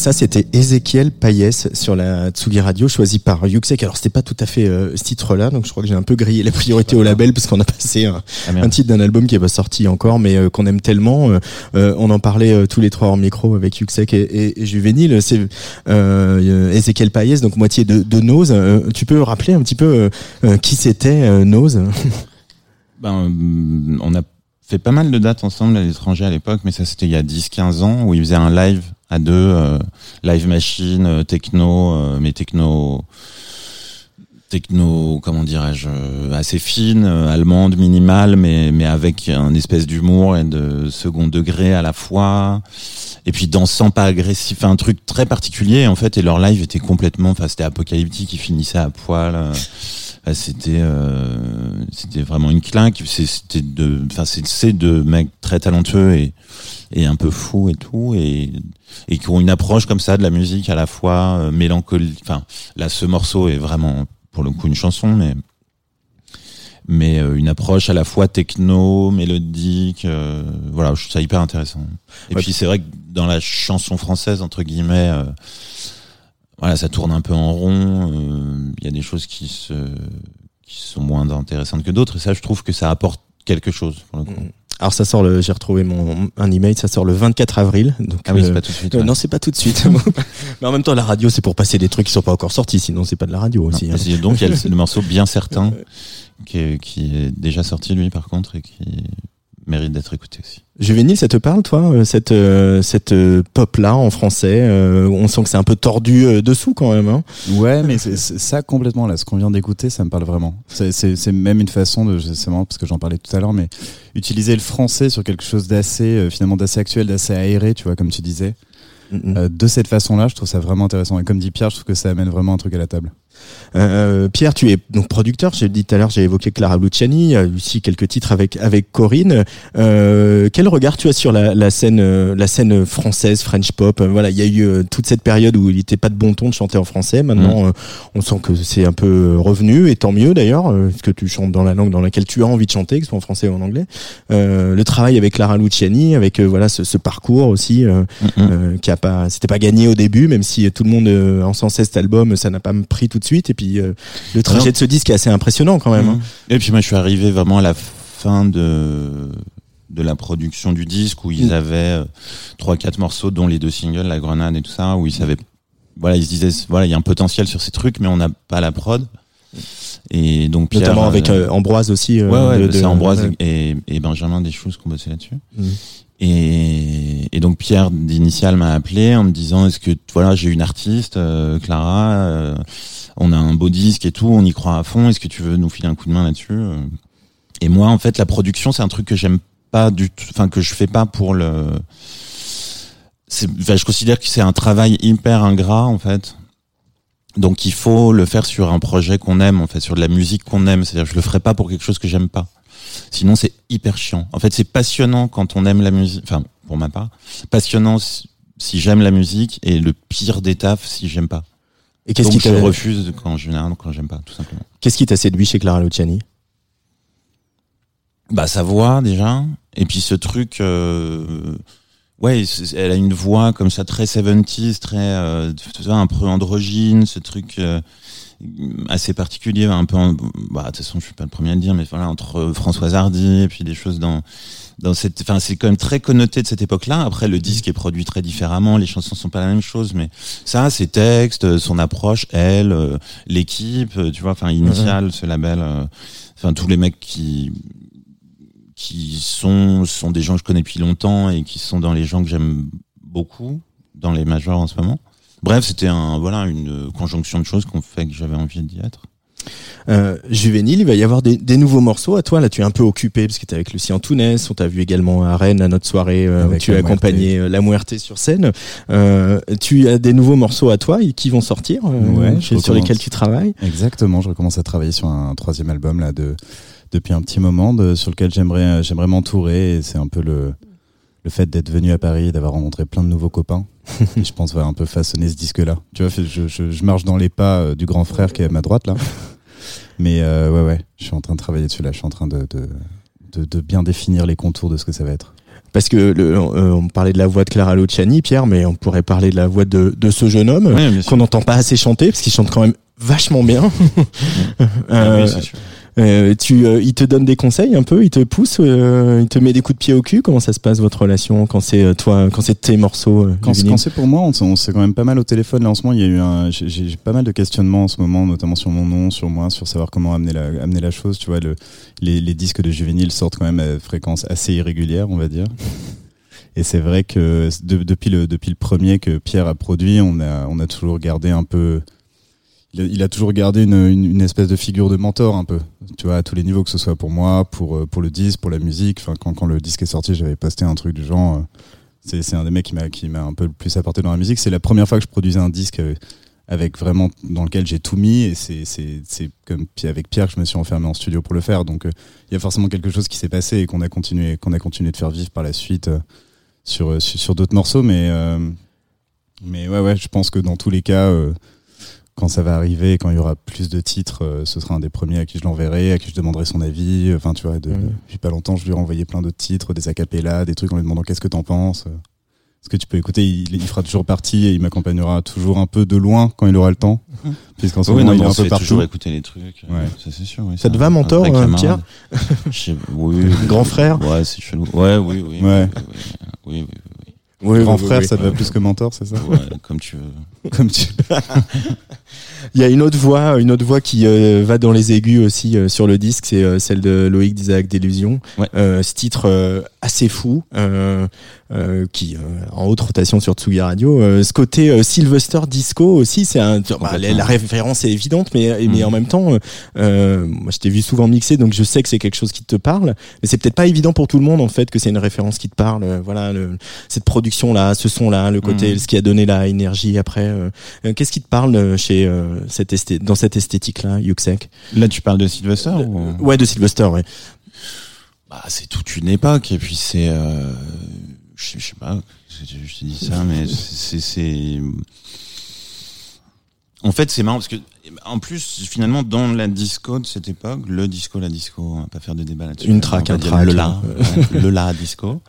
Ça, c'était Ézéchiel Payès sur la Tsugi Radio, choisi par Yuxek. Alors, c'était pas tout à fait euh, ce titre-là, donc je crois que j'ai un peu grillé la priorité au label parce qu'on a passé un, Ah, un titre d'un album qui est pas sorti encore, mais euh, qu'on aime tellement. Euh, on en parlait tous les trois en micro avec Yuxek et, et, et Juvénile. C'est Ézéchiel Payès, donc moitié de, de Nose. Tu peux rappeler un petit peu qui c'était Nose? *laughs* Ben, on a fait pas mal de dates ensemble à l'étranger à l'époque, mais ça c'était il y a 10-15 ans où il faisait un live à deux, euh, live machine, euh, techno, euh, mais techno, techno, comment dirais-je, euh, assez fine, allemande, minimale, mais mais avec un espèce d'humour et de second degré à la fois. Et puis dansant pas agressif, un truc très particulier en fait. Et leur live était complètement, enfin c'était apocalyptique, ils finissaient à poil. Ah, c'était euh, c'était vraiment une claque c'était de enfin c'est de mecs très talentueux et et un peu fous et tout et et qui ont une approche comme ça de la musique à la fois euh, mélancolique enfin là ce morceau est vraiment pour le coup une chanson mais mais euh, une approche à la fois techno, mélodique. euh, voilà, je trouve ça hyper intéressant. Et Ouais. puis c'est vrai que dans la chanson française entre guillemets, euh, voilà, ça tourne un peu en rond. euh, Il y a des choses qui se qui sont moins intéressantes que d'autres. Et ça, je trouve que ça apporte quelque chose. Pour le coup. Alors ça sort le, j'ai retrouvé mon un email, ça sort le 24 avril. Donc Ah oui, c'est euh, pas tout de suite. euh, ouais. non, c'est pas tout de suite. *laughs* Mais en même temps, la radio, c'est pour passer des trucs qui sont pas encore sortis, sinon c'est pas de la radio Non, aussi. hein. c'est- donc il y a le, le morceau bien certain *laughs* qui est, qui est déjà sorti lui par contre et qui mérite d'être écouté aussi. Juvénile, ça te parle, toi, euh, cette euh, cette pop là en français euh, On sent que c'est un peu tordu euh, dessous quand même. Hein Ouais, mais ça complètement là. Ce qu'on vient d'écouter, ça me parle vraiment. C'est- même une façon de, c'est marrant parce que j'en parlais tout à l'heure, mais utiliser le français sur quelque chose d'assez, euh, finalement, d'assez actuel, d'assez aéré, tu vois, comme tu disais. Euh, de cette façon-là, je trouve ça vraiment intéressant. Et comme dit Pierre, je trouve que ça amène vraiment un truc à la table. Euh, Pierre, tu es donc producteur. J'ai dit tout à l'heure, j'ai évoqué Clara Luciani. Aussi quelques titres avec avec Corinne. Euh, quel regard tu as sur la, la scène euh, la scène française French pop? Euh, Voilà, il y a eu toute cette période où il n'était pas de bon ton de chanter en français. Maintenant, euh, on sent que c'est un peu revenu et tant mieux d'ailleurs, parce que tu chantes dans la langue dans laquelle tu as envie de chanter, que ce soit en français ou en anglais? Euh, le travail avec Clara Luciani, avec voilà ce, ce parcours aussi. euh, euh, qui a pas c'était pas gagné au début même si tout le monde euh, encensait cet album ça n'a pas pris tout de suite et puis euh, le trajet de ce disque est assez impressionnant quand même hein. Et puis moi je suis arrivé vraiment à la fin de de la production du disque où ils Mm. avaient euh, trois quatre morceaux dont les deux singles La Grenade et tout ça où ils savaient voilà ils se disaient voilà il y a un potentiel sur ces trucs mais on n'a pas la prod et donc Pierre, notamment avec euh, euh, Ambroise aussi euh, ouais, ouais, de- bah, c'est Ambroise ouais. et, et Benjamin Deschoux qui ont bossé là-dessus. Mhm. Et, et donc Pierre d'initial m'a appelé en me disant est-ce que voilà j'ai une artiste euh, Clara on a un beau disque et tout on y croit à fond est-ce que tu veux nous filer un coup de main là-dessus euh? Et moi en fait la production c'est un truc que j'aime pas du tout enfin que je fais pas pour le enfin, je considère que c'est un travail hyper ingrat en fait donc il faut le faire sur un projet qu'on aime en fait sur de la musique qu'on aime c'est-à-dire je le ferai pas pour quelque chose que j'aime pas Sinon, c'est hyper chiant. En fait, c'est passionnant quand on aime la musique. Enfin, pour ma part, passionnant si, si j'aime la musique et le pire des tafs si j'aime pas. Et qu'est-ce qui je t'a refuse quand je quand j'aime pas, tout simplement. qu'est-ce qui t'a séduit chez Clara Luciani? Bah, sa voix déjà, et puis ce truc. Euh, ouais, elle a une voix comme ça très 70s, très euh, un peu androgyne, ce truc. euh, assez particulier un peu en- bah de toute façon je suis pas le premier à le dire mais voilà entre Françoise Hardy et puis des choses dans dans cette enfin c'est quand même très connoté de cette époque-là. Après le disque est produit très différemment les chansons sont pas la même chose mais ça ses textes son approche elle euh, l'équipe euh, tu vois enfin initial ce label euh, enfin tous les mecs qui qui sont sont des gens que je connais depuis longtemps et qui sont dans les gens que j'aime beaucoup dans les majors en ce moment bref c'était un voilà une conjonction de choses qu'on fait que j'avais envie d'y être. Euh, Juvénile il va y avoir des, des nouveaux morceaux. À toi là tu es un peu occupé parce que tu es avec Lucien Tounès. On t'a vu également à Rennes à notre soirée euh, où tu as La Muerte. accompagné euh, La Muerte sur scène. Euh, tu as des nouveaux morceaux à toi et qui vont sortir euh, Ouais, sur lesquels tu travailles. Exactement, je recommence à travailler sur un troisième album là de depuis un petit moment de, sur lequel j'aimerais j'aimerais m'entourer. C'est un peu le le fait d'être venu à Paris et d'avoir rencontré plein de nouveaux copains qui, *laughs* je pense va un peu façonner ce disque là. Tu vois, je, je, je marche dans les pas euh, du grand frère qui est à ma droite là. *laughs* Mais euh, ouais ouais, je suis en train de travailler dessus là, je suis en train de, de de, de bien définir les contours de ce que ça va être. Parce que le, euh, on parlait de la voix de Clara Luciani, Pierre, mais on pourrait parler de la voix de, de ce jeune homme Ouais, qu'on n'entend pas assez chanter parce qu'il chante quand même vachement bien. *laughs* Ah Euh, oui, sûr. Euh, tu, euh, il te donne des conseils un peu, il te pousse, euh, il te met des coups de pied au cul. Comment ça se passe votre relation quand c'est toi, quand c'est tes morceaux Quand, c'est- vinyle quand c'est pour moi, on, s'est quand même pas mal au téléphone. Là, en ce moment, il y a eu un, j'ai- pas mal de questionnements en ce moment, notamment sur mon nom, sur moi, sur savoir comment amener la, amener la chose. Tu vois, le, les, les disques de juvénile sortent quand même à fréquence assez irrégulière, on va dire. *laughs* Et c'est vrai que de- depuis le depuis le premier que Pierre a produit, on a on a toujours gardé un peu. Il a, toujours gardé une, une, une espèce de figure de mentor un peu, tu vois, à tous les niveaux, que ce soit pour moi, pour euh, pour le disque, pour la musique. Enfin, quand quand le disque est sorti, j'avais posté un truc du genre. euh, c'est un des mecs qui m'a un peu le plus apporté dans la musique. C'est la première fois que je produisais un disque euh, avec vraiment dans lequel j'ai tout mis et c'est comme avec Pierre que je me suis enfermé en studio pour le faire. Donc euh, il y a forcément quelque chose qui s'est passé et qu'on a continué qu'on a continué de faire vivre par la suite sur sur, sur d'autres morceaux. Mais mais ouais ouais, je pense que dans tous les cas. Euh, quand ça va arriver, quand il y aura plus de titres, euh, ce sera un des premiers à qui je l'enverrai, à qui je demanderai son avis. Enfin, tu vois, de- Mhm. depuis pas longtemps, je lui ai renvoyé plein d'autres titres, des acapellas, des trucs en lui demandant qu'est-ce que t'en penses. Est-ce que tu peux écouter? Il, il fera toujours partie et il m'accompagnera toujours un peu de loin quand il aura le temps. Puisqu'en ce Oui, moment, non, il est un peu partout. toujours écouter les trucs. Ouais. Ça, c'est sûr. oui, Ça te un- va, mentor, euh. Pierre? *laughs* Grand frère? Ouais, c'est chelou. Ouais, oui, oui. Ouais. Oui, oui, oui. Oui, Oui, Grand oui, frère, oui. ça te va plus que mentor, c'est ça. Ouais, comme tu veux. *laughs* Comme tu. *laughs* Il y a une autre voix, une autre voix qui euh, va dans les aigus aussi euh, sur le disque, c'est euh, celle de Loïc d'Isaac d'Illusion. Ouais. Euh, ce titre euh, assez fou, euh, euh, qui euh, en haute rotation sur Tsugi Radio. Euh, ce côté euh, Sylvester Disco aussi, c'est un. bah, la, la référence est évidente, mais mais en même temps, moi je t'ai vu souvent mixer, donc je sais que c'est quelque chose qui te parle. Mais c'est peut-être pas évident pour tout le monde en fait que c'est une référence qui te parle. Voilà, le- cette production là, ce son là, le côté, Mhm. ce qui a donné la énergie après. euh, euh, Qu'est-ce qui te parle euh, chez cette esthé- dans cette esthétique là, Yuxek? Là, tu parles de Sylvester ou... Ouais, de Sylvester, ouais. Bah, c'est toute une époque et puis c'est, je sais- pas, je, te dis ça, mais c'est, en fait, c'est marrant parce que, en plus, finalement, dans la disco de cette époque, le disco, la disco, on va pas faire de débat là-dessus. Une track, un track, le la, ouais, le la disco.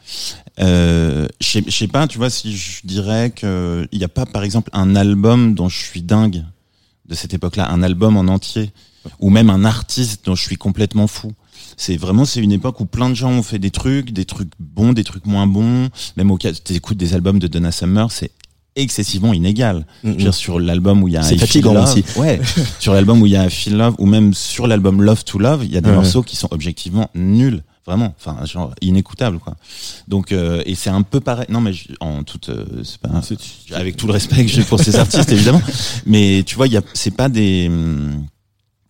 Euh, je sais- pas, tu vois, si je dirais que il y a pas, par exemple, un album dont je suis dingue de cette époque-là, un album en entier, ou même un artiste dont je suis complètement fou. C'est vraiment c'est une époque où plein de gens ont fait des trucs, des trucs bons, des trucs moins bons. Même au cas, tu écoutes des albums de Donna Summer, c'est excessivement inégal. Je veux dire, sur l'album où il y a C'est fatigant Love, aussi. Ouais. *laughs* sur l'album où il y a Feel Love, ou même sur l'album Love to Love, il y a des Ouais. morceaux qui sont objectivement nuls. Vraiment, enfin, genre inécoutables, quoi. Donc, euh, et c'est un peu pareil. Non, mais je- en toute, euh, c'est pas, avec tout le respect que j'ai pour ces artistes, évidemment. *laughs* Mais tu vois, il y a, c'est pas des, hum,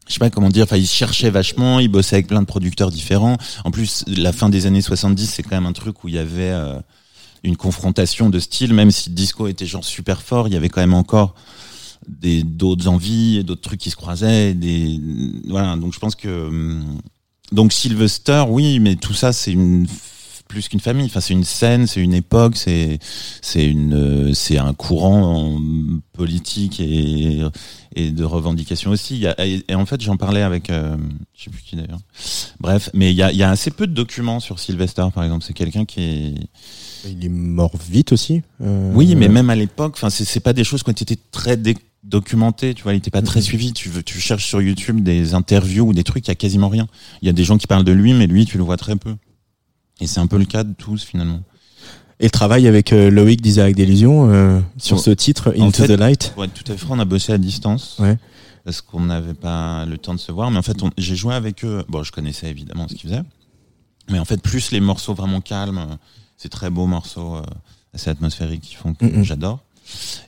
je sais pas comment dire, enfin, ils cherchaient vachement, ils bossaient avec plein de producteurs différents. En plus, la fin des années 70, c'est quand même un truc où il y avait euh, une confrontation de style, même si disco était genre super fort, il y avait quand même encore des d'autres envies d'autres trucs qui se croisaient, des voilà. Donc je pense que hum, donc Sylvester, oui, mais tout ça c'est une plus qu'une famille. Enfin, c'est une scène, c'est une époque, c'est c'est une c'est un courant en politique et et de revendication aussi. Et en fait, j'en parlais avec euh, je sais plus qui d'ailleurs. Bref, mais il y a il y a assez peu de documents sur Sylvester, par exemple. C'est quelqu'un qui est Il est mort vite aussi. euh, oui, mais même à l'époque, enfin, c'est pas des choses qui ont été très documentées. Tu vois, il était pas très suivi. Tu tu cherches sur YouTube des interviews ou des trucs, il y a quasiment rien. Il y a des gens qui parlent de lui, mais lui, tu le vois très peu. Et c'est un peu le cas de tous finalement. Et le travail avec euh, Loïc d'Isaac d'Illusion euh, sur Ouais. ce titre Into fait, the Light. Être tout à fait on a bossé à distance. Ouais. Parce qu'on n'avait pas le temps de se voir. Mais en fait, j'ai joué avec eux. Bon, je connaissais évidemment ce qu'ils faisaient. Mais en fait, plus les morceaux vraiment calmes, euh, ces très beaux morceaux euh, assez atmosphériques qui font que j'adore.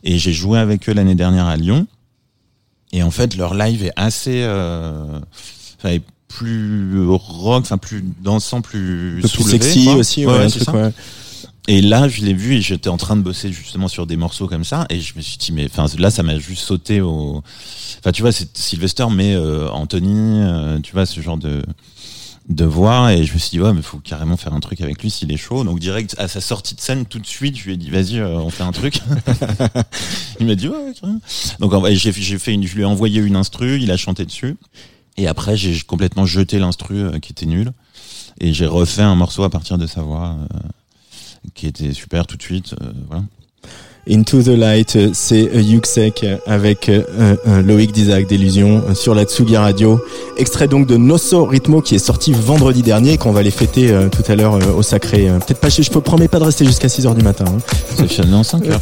Et j'ai joué avec eux l'année dernière à Lyon. Et en fait, leur live est assez, euh, enfin, est plus rock, enfin plus dansant, plus plus soulevé, sexy quoi. aussi, ouais, Ouais, truc, ça. ouais. Et là, je l'ai vu et j'étais en train de bosser justement sur des morceaux comme ça. Et je me suis dit, mais enfin, là, ça m'a juste sauté au. Enfin, tu vois, c'est Sylvester, mais euh, Anthony, euh, tu vois, ce genre de de voix. Et je me suis dit, ouais, mais faut carrément faire un truc avec lui s'il est chaud. Donc, direct, à sa sortie de scène, tout de suite, je lui ai dit, vas-y, euh, on fait un truc. *laughs* il m'a dit, ouais, ouais. Donc, j'ai j'ai fait une, je lui ai envoyé une instru, il a chanté dessus. Et après, j'ai complètement jeté l'instru euh, qui était nul. Et j'ai refait un morceau à partir de sa voix. euh, qui était super tout de suite. voilà. Into the Light, euh, c'est euh, Yuxek euh, avec euh, Loïc Dizak d'Illusion sur la Tsugi Radio. Extrait donc de Nosso Ritmo qui est sorti vendredi dernier et qu'on va les fêter euh, tout à l'heure euh, au Sacré. Peut-être pas, je, je promets pas de rester jusqu'à 6h du matin. Hein. C'est non, *laughs* 5h.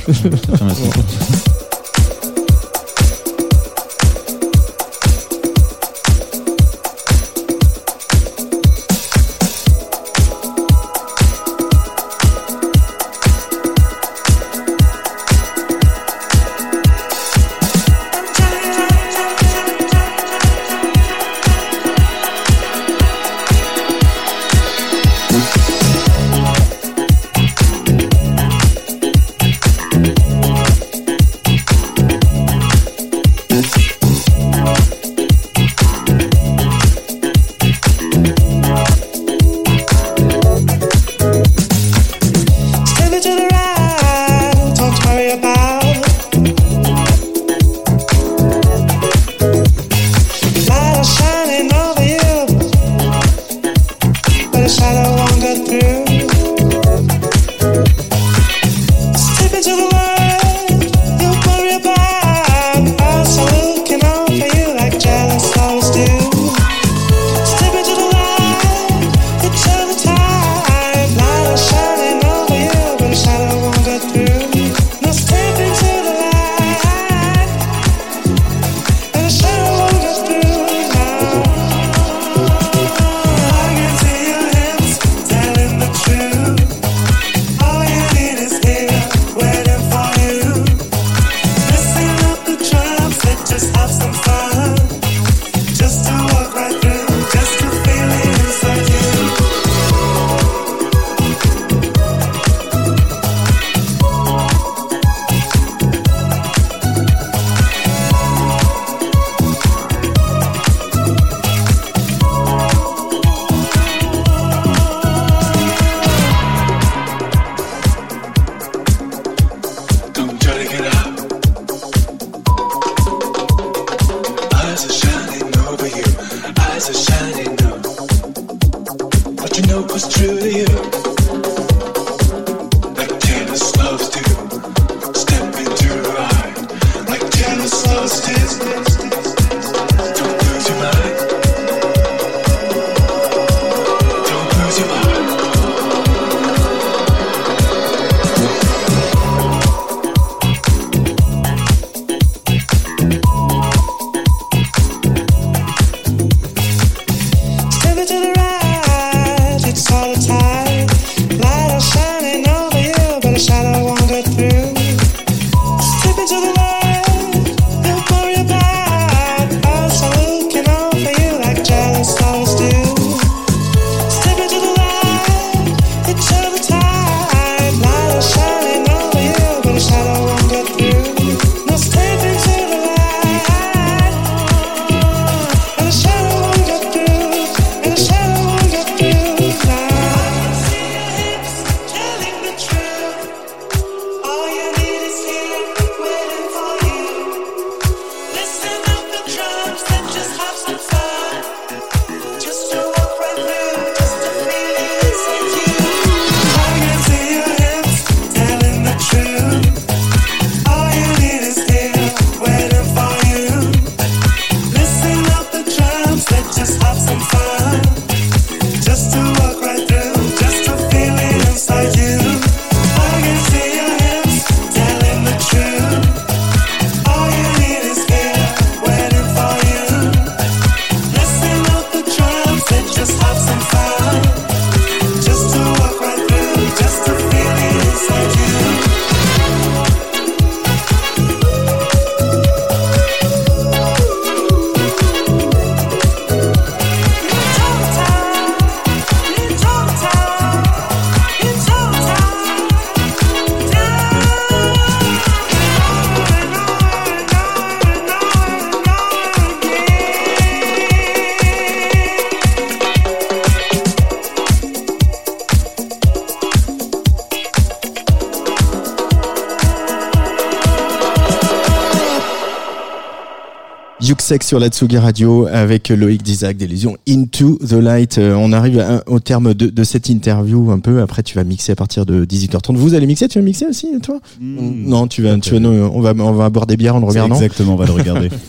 Sur la Tsugi Radio avec Loïc Dizak d'Illusion Into the Light. Euh, on arrive à- au terme de, de cette interview un peu. Après, tu vas mixer à partir de 18h30. Vous allez mixer Tu vas mixer aussi, toi? Non, tu vas, tu vas, on va, on va boire des bières en le regardant. Exactement, on va le regarder. *laughs*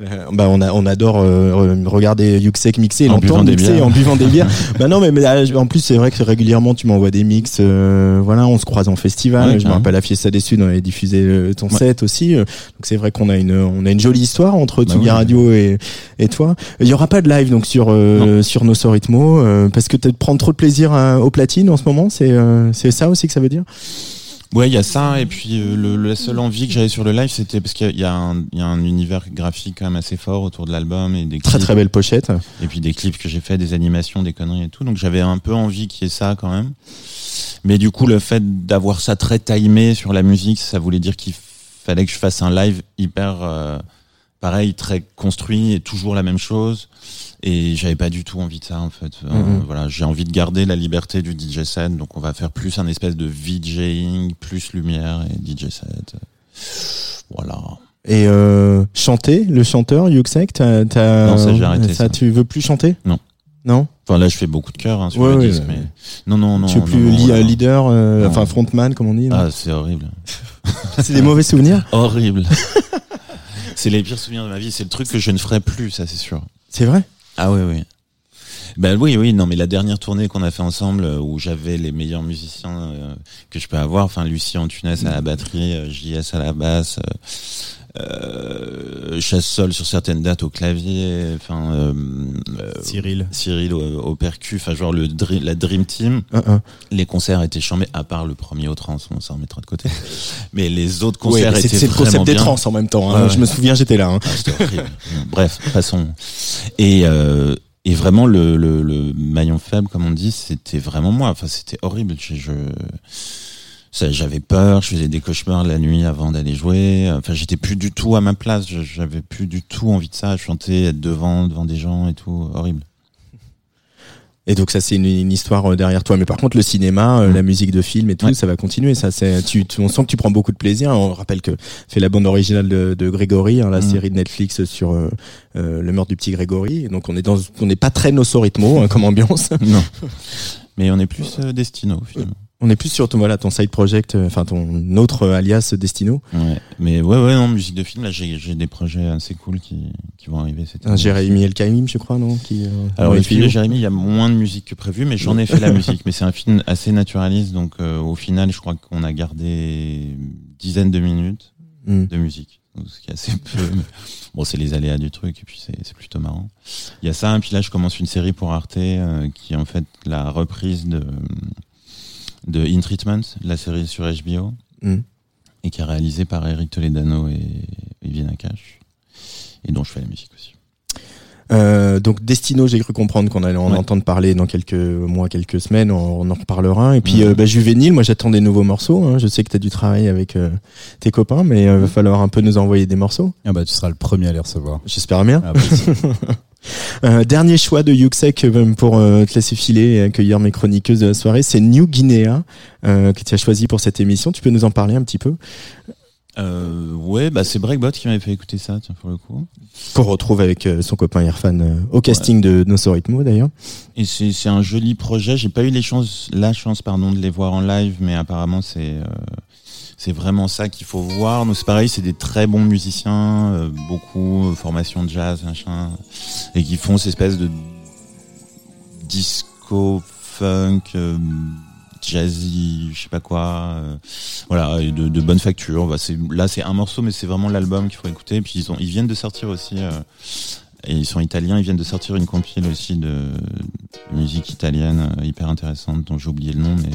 Euh, bah on a on adore euh, re- regarder Yuxek mixer, En l'entendre buvant des mixer bières. en buvant des bières. *laughs* bah non mais, mais, euh, en plus c'est vrai que régulièrement tu m'envoies des mix euh, voilà, on se croise en festival, Ouais, je me carrément. rappelle la Fiesta des Suds, on avait diffusé ton Ouais. set aussi. Donc c'est vrai qu'on a une on a une jolie histoire entre Bah Tsugi. Radio et et toi. Il y aura pas de live donc sur euh, sur nos Sorithmo euh, parce que tu prends trop de plaisir à- au platine en ce moment, c'est euh, c'est ça aussi que ça veut dire? Ouais, il y a ça, et puis euh, le, la seule envie que j'avais sur le live, c'était parce qu'il y, a un- il y a un univers graphique quand même assez fort autour de l'album et des Très clips, très belle pochette. et puis des clips que j'ai fait, des animations, des conneries et tout. Donc j'avais un peu envie qu'il y ait ça quand même. Mais du coup, le fait d'avoir ça très timé sur la musique, ça voulait dire qu'il fallait que je fasse un live hyper euh, pareil, très construit et toujours la même chose. Et j'avais pas du tout envie de ça en fait. Euh, Mhm. Voilà, j'ai envie de garder la liberté du DJ set, donc on va faire plus un espèce de VJing, plus lumière et DJ set. Voilà. Et euh, chanter, le chanteur Yuxek, t'as, Non, ça, j'ai arrêté, ça. Tu veux plus chanter? Non. Non? Enfin là, je fais beaucoup de cœur hein, sur Ouais, le ouais, disque, ouais. mais non, non, non. tu veux non, plus non, li- leader, euh, enfin frontman comme on dit. Ah, c'est horrible. *laughs* c'est des mauvais souvenirs? *laughs* Horrible. *laughs* c'est les pires souvenirs de ma vie. C'est le truc que je ne ferai plus, ça c'est sûr. C'est vrai? Ah oui, oui. Ben oui, oui, non, mais la dernière tournée qu'on a fait ensemble, euh, où j'avais les meilleurs musiciens euh, que je peux avoir, enfin Lucie Antunes à la batterie, euh, JS à la basse, euh, Chasse Sol sur certaines dates au clavier, enfin euh, Cyril. Cyril au, au percu, enfin genre le dri- la Dream Team. Un, un. Les concerts étaient chambés, à part le premier au trans, on s'en remettra de côté. *laughs* Mais les autres Ouais, concerts c'est, étaient c'est le concept des trans en même temps. hein. Ouais, Je ouais. me souviens, j'étais là. hein. Ah, c'était horrible. Bref, passons. Et, euh, et vraiment, le, le, le maillon faible, comme on dit, c'était vraiment moi. Enfin, c'était horrible. Je, j'avais peur, je faisais des cauchemars la nuit avant d'aller jouer. Enfin, j'étais plus du tout à ma place. J'avais plus du tout envie de ça. Chanter, être devant, devant des gens et tout. Horrible. Et donc ça c'est une, une histoire euh, derrière toi. Mais par contre le cinéma, euh, la musique de film et tout, Ouais. ça va continuer. Ça c'est, tu, tu- on sent que tu prends beaucoup de plaisir. On rappelle que fait la bande originale de, de Grégory, hein, la Mm. série de Netflix sur euh, euh, le meurtre du petit Grégory. Donc on est dans, on n'est pas très nosso-rythmo hein, comme ambiance. Non. *laughs* Mais on est plus euh, Destino finalement. On est plus sur ton voilà ton side project, euh, enfin ton autre euh, alias Destino. Ouais. Mais ouais, ouais, non, musique de film, là, j'ai des projets assez cool qui, qui vont arriver cette Un Jérémy El Kaïm, je crois, non Qui, euh, Alors, le film de. Jérémy, il y a moins de musique que prévu, mais j'en ai fait la *laughs* musique. Mais c'est un film assez naturaliste, donc euh, au final, je crois qu'on a gardé une dizaine de minutes Mm. de musique. Donc, ce qui est assez peu. mais *laughs* Bon, c'est les aléas du truc, et puis c'est c'est plutôt marrant. Il y a ça, et puis là, je commence une série pour Arte, euh, qui est en fait la reprise de, de In Treatment, la série sur HBO, Mm. et qui est réalisée par Eric Toledano et, Vienna Cash, et dont je fais la musique aussi. Euh, donc Destino, j'ai cru comprendre qu'on allait en Ouais. entendre parler dans quelques mois, quelques semaines. On, on en reparlera. Et puis Mhm. euh, bah, Juvénile, moi j'attends des nouveaux morceaux. hein. Je sais que tu as du travail avec euh, tes copains, mais il va falloir un peu nous envoyer des morceaux. Ah bah tu seras le premier à les recevoir. J'espère bien. Ah bah. *laughs* Euh, dernier choix de Yuxek euh, pour euh, te laisser filer et accueillir mes chroniqueuses de la soirée, c'est New Guinea euh, que tu as choisi pour cette émission. Tu peux nous en parler un petit peu? Ouais, bah c'est Breakbot qui m'avait fait écouter ça, tiens, pour le coup. Qu'on retrouve avec son copain Irfan au casting de Nosso Ritmo d'ailleurs. Et c'est c'est un joli projet. J'ai pas eu les chances, la chance pardon de les voir en live, mais apparemment c'est c'est vraiment ça qu'il faut voir. Nous c'est pareil, c'est des très bons musiciens, euh, beaucoup euh, formation de jazz, machin, et qui font cette espèce de disco funk. euh, jazzy, je sais pas quoi, voilà, de, bonne facture. Bah, là, c'est un morceau, mais c'est vraiment l'album qu'il faut écouter. Puis ils ont, ils viennent de sortir aussi, et ils sont italiens. Ils viennent de sortir une compile aussi de, musique italienne hyper intéressante dont j'ai oublié le nom, mais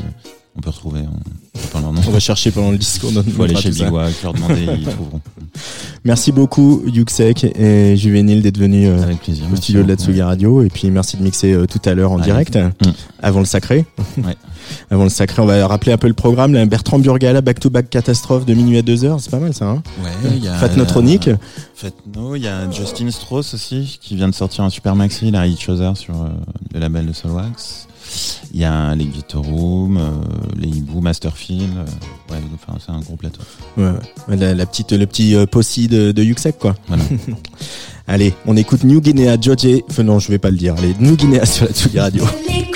on peut retrouver. On, on. On va chercher pendant le discours. on Faut aller chez Wack, leur demander, ils *laughs* trouveront. Merci beaucoup Yuxek et Juvénile d'être venu euh, Avec plaisir. au studio de la. Tsugi Radio et puis merci de mixer euh, tout à l'heure en Allez. direct Mm. avant le sacré. Ouais. *laughs* avant le sacré, on va rappeler un peu le programme. Là, Bertrand Burgala, Back to Back Catastrophe de minuit à 2 heures, c'est pas mal ça. Hein? Ouais, il y a Fat Notronic. Fatno, il y a Justin Strauss aussi qui vient de sortir un super maxi, la Each Other sur euh, le label de Solwax. Il y a les Room, euh, les Hibou, Masterfield. euh, ouais, enfin c'est un gros plateau. Ouais, ouais. La, la petite, le petit euh, possi de, de Yuxek quoi. Voilà. *laughs* Allez, on écoute New Guinea George. Enfin non, je vais pas le dire. Allez, New Guinea sur la Tsugi Radio. *laughs*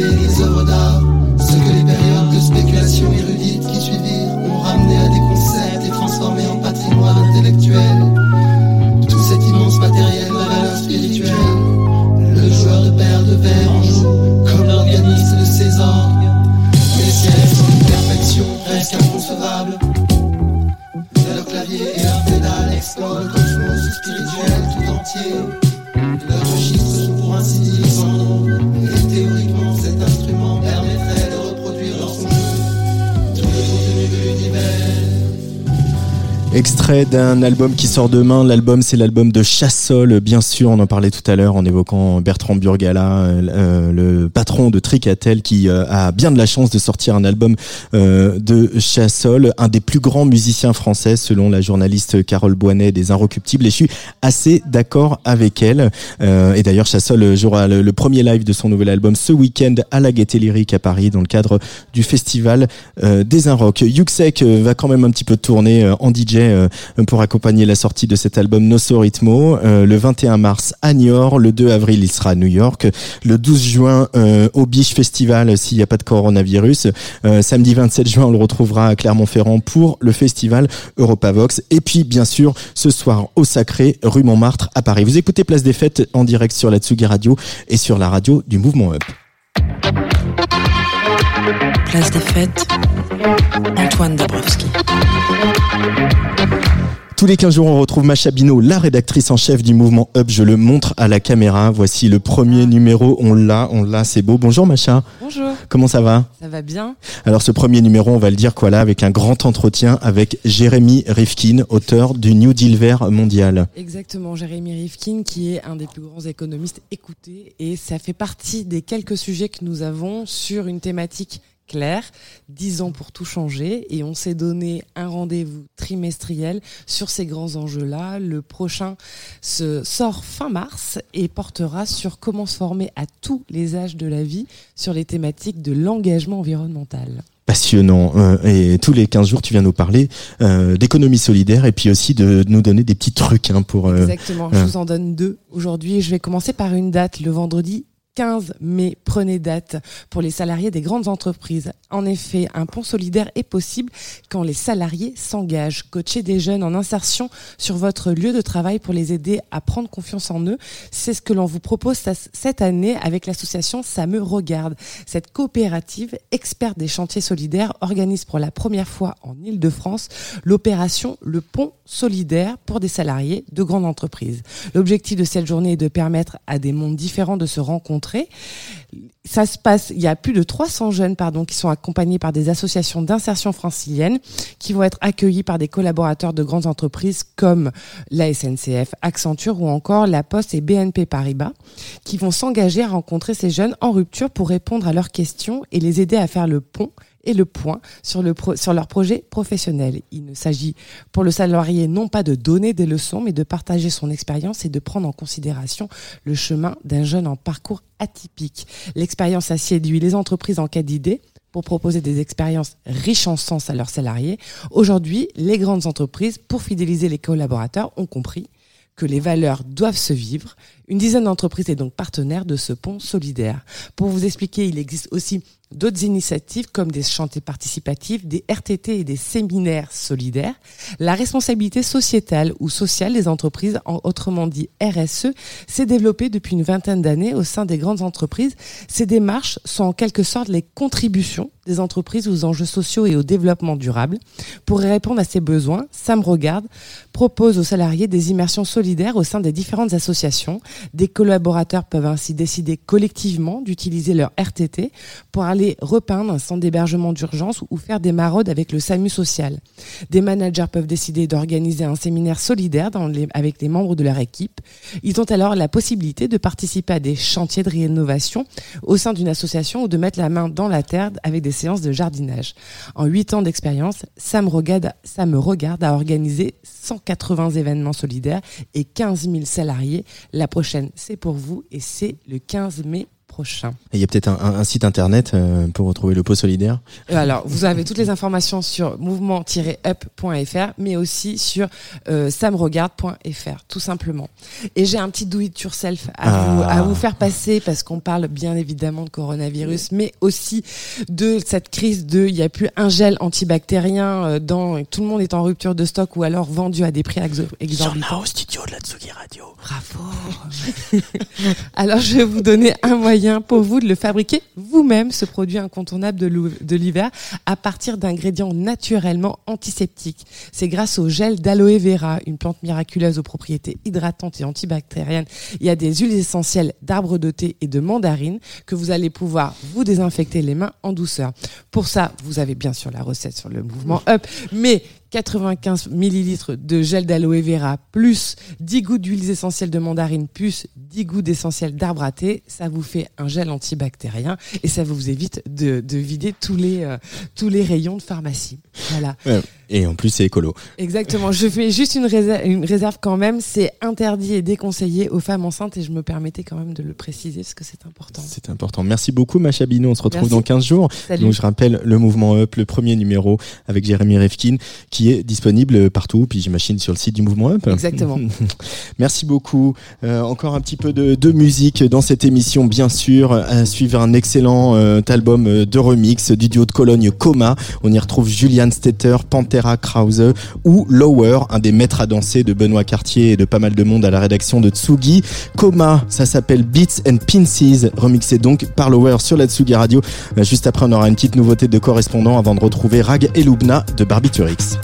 des œuvres d'art, ce que les périodes de spéculation érudite d'un album qui sort demain. L'album, c'est l'album de Chassol, bien sûr. On en parlait tout à l'heure en évoquant Bertrand Burgala, euh, euh, le patron de Tricatel, qui euh, a bien de la chance de sortir un album euh, de Chassol, un des plus grands musiciens français, selon la journaliste Carole Boinet des Inrecuptibles. Et je suis assez d'accord avec elle. Euh, et d'ailleurs, Chassol jouera le, premier live de son nouvel album ce week-end à la Gaîté Lyrique à Paris, dans le cadre du festival euh, des Inrocks. Yuxek va quand même un petit peu tourner en DJ pour accompagner la sortie de cet album Nosso Ritmo. Euh, le 21 mars à Niort, le 2 avril il sera à New York, le 12 juin euh, au Biche Festival s'il n'y a pas de coronavirus. Euh, samedi 27 juin on le retrouvera à Clermont-Ferrand pour le festival Europavox. Et puis bien sûr ce soir au Sacré, rue Montmartre à Paris. Vous écoutez Place des Fêtes en direct sur la Tsugi Radio et sur la radio du Mouvement Up. Place des fêtes, Antoine Dabrowski. Tous les 15 jours, on retrouve Macha Bino, la rédactrice en chef du mouvement Up. Je le montre à la caméra. Voici le premier numéro. On l'a, on l'a, c'est beau. Bonjour Macha. Bonjour. Comment ça va? Ça va bien Alors ce premier numéro, on va le dire quoi là, avec un grand entretien avec Jérémy Rifkin, auteur du New Deal vert mondial. Exactement, Jérémy Rifkin qui est un des plus grands économistes écoutés et ça fait partie des quelques sujets que nous avons sur une thématique claire, 10 ans pour tout changer et on s'est donné un rendez-vous trimestriel sur ces grands enjeux-là. Le prochain se sort fin mars et portera sur comment se former à tous les âges de la vie sur les thématiques de l'engagement environnemental. Passionnant. Euh, et tous les 15 jours, tu viens nous parler euh, d'économie solidaire et puis aussi de nous donner des petits trucs hein, pour... euh, Exactement, je vous en donne deux. Aujourd'hui, je vais commencer par une date, le vendredi 15 mai, prenez date pour les salariés des grandes entreprises. En effet, un pont solidaire est possible quand les salariés s'engagent. Coacher des jeunes en insertion sur votre lieu de travail pour les aider à prendre confiance en eux, c'est ce que l'on vous propose cette année avec l'association Ça me regarde. Cette coopérative, experte des chantiers solidaires, organise pour la première fois en Ile-de-France l'opération Le Pont solidaire pour des salariés de grandes entreprises. L'objectif de cette journée est de permettre à des mondes différents de se rencontrer. Il y a plus de 300 jeunes qui sont accompagnés par des associations d'insertion francilienne qui vont être accueillis par des collaborateurs de grandes entreprises comme la SNCF, Accenture ou encore la Poste et BNP Paribas qui vont s'engager à rencontrer ces jeunes en rupture pour répondre à leurs questions et les aider à faire le pont et le point sur, sur leur projet professionnel. Il ne s'agit pour le salarié non pas de donner des leçons, mais de partager son expérience et de prendre en considération le chemin d'un jeune en parcours atypique. L'expérience a séduit les entreprises en cas d'idées pour proposer des expériences riches en sens à leurs salariés. Aujourd'hui, les grandes entreprises, pour fidéliser les collaborateurs, ont compris que les valeurs doivent se vivre. Une dizaine d'entreprises est donc partenaire de ce pont solidaire. Pour vous expliquer, il existe aussi d'autres initiatives comme des chantiers participatifs, des RTT et des séminaires solidaires. La responsabilité sociétale ou sociale des entreprises, en, autrement dit RSE, s'est développée depuis une vingtaine d'années au sein des grandes entreprises. Ces démarches sont en quelque sorte les contributions des entreprises aux enjeux sociaux et au développement durable. Pour répondre à ces besoins, Sam Regarde propose aux salariés des immersions solidaires au sein des différentes associations. Des collaborateurs peuvent ainsi décider collectivement d'utiliser leur RTT pour aller repeindre un centre d'hébergement d'urgence ou faire des maraudes avec le SAMU social. Des managers peuvent décider d'organiser un séminaire solidaire avec les membres de leur équipe. Ils ont alors la possibilité de participer à des chantiers de rénovation au sein d'une association ou de mettre la main dans la terre avec des séances de jardinage. En huit ans d'expérience, ça me regarde, ça me regarde à organiser 180 événements solidaires et 15 000 salariés. La prochaine, c'est pour vous et c'est le 15 mai prochain. Il y a peut-être un, site internet euh, pour retrouver le pot solidaire. Euh, Alors, vous avez toutes les informations sur mouvement-up.fr, mais aussi sur euh, samregarde.fr, tout simplement. Et j'ai un petit do it yourself à, vous, Ah. à vous faire passer parce qu'on parle bien évidemment de coronavirus, mais aussi de cette crise de il n'y a plus un gel antibactérien euh, dans tout le monde est en rupture de stock ou alors vendu à des prix exo- exorbitants. au studio de la Tsugi Radio. Bravo. *laughs* Alors, je vais vous donner un moyen pour vous de le fabriquer vous-même, ce produit incontournable de l'hiver, à partir d'ingrédients naturellement antiseptiques. C'est grâce au gel d'aloe vera, une plante miraculeuse aux propriétés hydratantes et antibactériennes. Il y a des huiles essentielles d'arbres de thé et de mandarine que vous allez pouvoir vous désinfecter les mains en douceur. Pour ça, vous avez bien sûr la recette sur le mouvement Up, mais 95 millilitres de gel d'aloe vera plus 10 gouttes d'huiles essentielles de mandarine plus 10 gouttes d'essentiel d'arbre à thé, ça vous fait un gel antibactérien et ça vous évite de, de vider tous les, euh, tous les rayons de pharmacie. Voilà. Et en plus, c'est écolo. Exactement. Je fais juste une réserve, quand même. C'est interdit et déconseillé aux femmes enceintes. Et je me permettais quand même de le préciser parce que c'est important. C'est important. Merci beaucoup, Macha Binou. On se retrouve dans 15 jours. Salut. Donc, je rappelle le mouvement Up, le premier numéro avec Jérémy Refkin qui est disponible partout. Puis, j'imagine, sur le site du mouvement Up. Exactement. *laughs* Merci beaucoup. Euh, encore un petit peu de, musique dans cette émission, bien sûr. À suivre un excellent euh, album euh, de remix du duo de Cologne Coma. On y retrouve Julian Stetter, Panther Krause ou Lower, un des maîtres à danser de Benoît Cartier et de pas mal de monde à la rédaction de Tsugi. Coma, ça s'appelle Beats and Pinces, remixé donc par Lower sur la Tsugi Radio. Juste après, on aura une petite nouveauté de correspondant avant de retrouver Rag et Lubna de Barbiturix.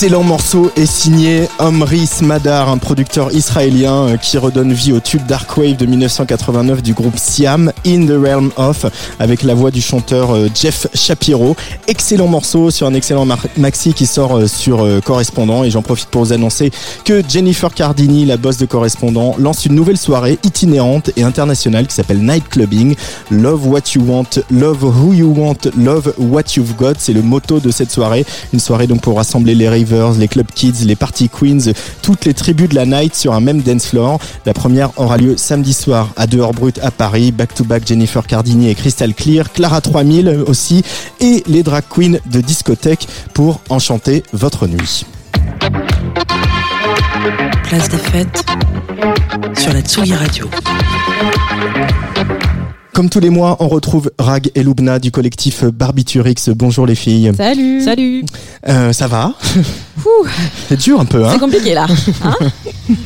Excellent morceau est signé Omri Smadar, un producteur israélien euh, qui redonne vie au tube Dark Wave de 1989 du groupe Siam, In the Realm of, avec la voix du chanteur euh, Jeff Shapiro. Excellent morceau sur un excellent maxi qui sort euh, sur Correspondant et j'en profite pour vous annoncer que Jennifer Cardini, la boss de Correspondant, lance une nouvelle soirée itinérante et internationale qui s'appelle Night Clubbing. Love what you want, love who you want, love what you've got. C'est le motto de cette soirée. Une soirée donc pour rassembler les les club kids, les party queens, toutes les tribus de la night sur un même dance floor. La première aura lieu samedi soir à dehors brut à Paris. Back to back Jennifer Cardini et Crystal Clear, Clara 3000 aussi et les drag queens de discothèque pour enchanter votre nuit. Place des fêtes sur la Tsugi Radio. Comme tous les mois, on retrouve Rag et Lubna du collectif Barbiturix. Bonjour les filles. Salut. Salut. Euh, ça va *laughs* C'est dur un peu, hein C'est compliqué là. Hein *laughs*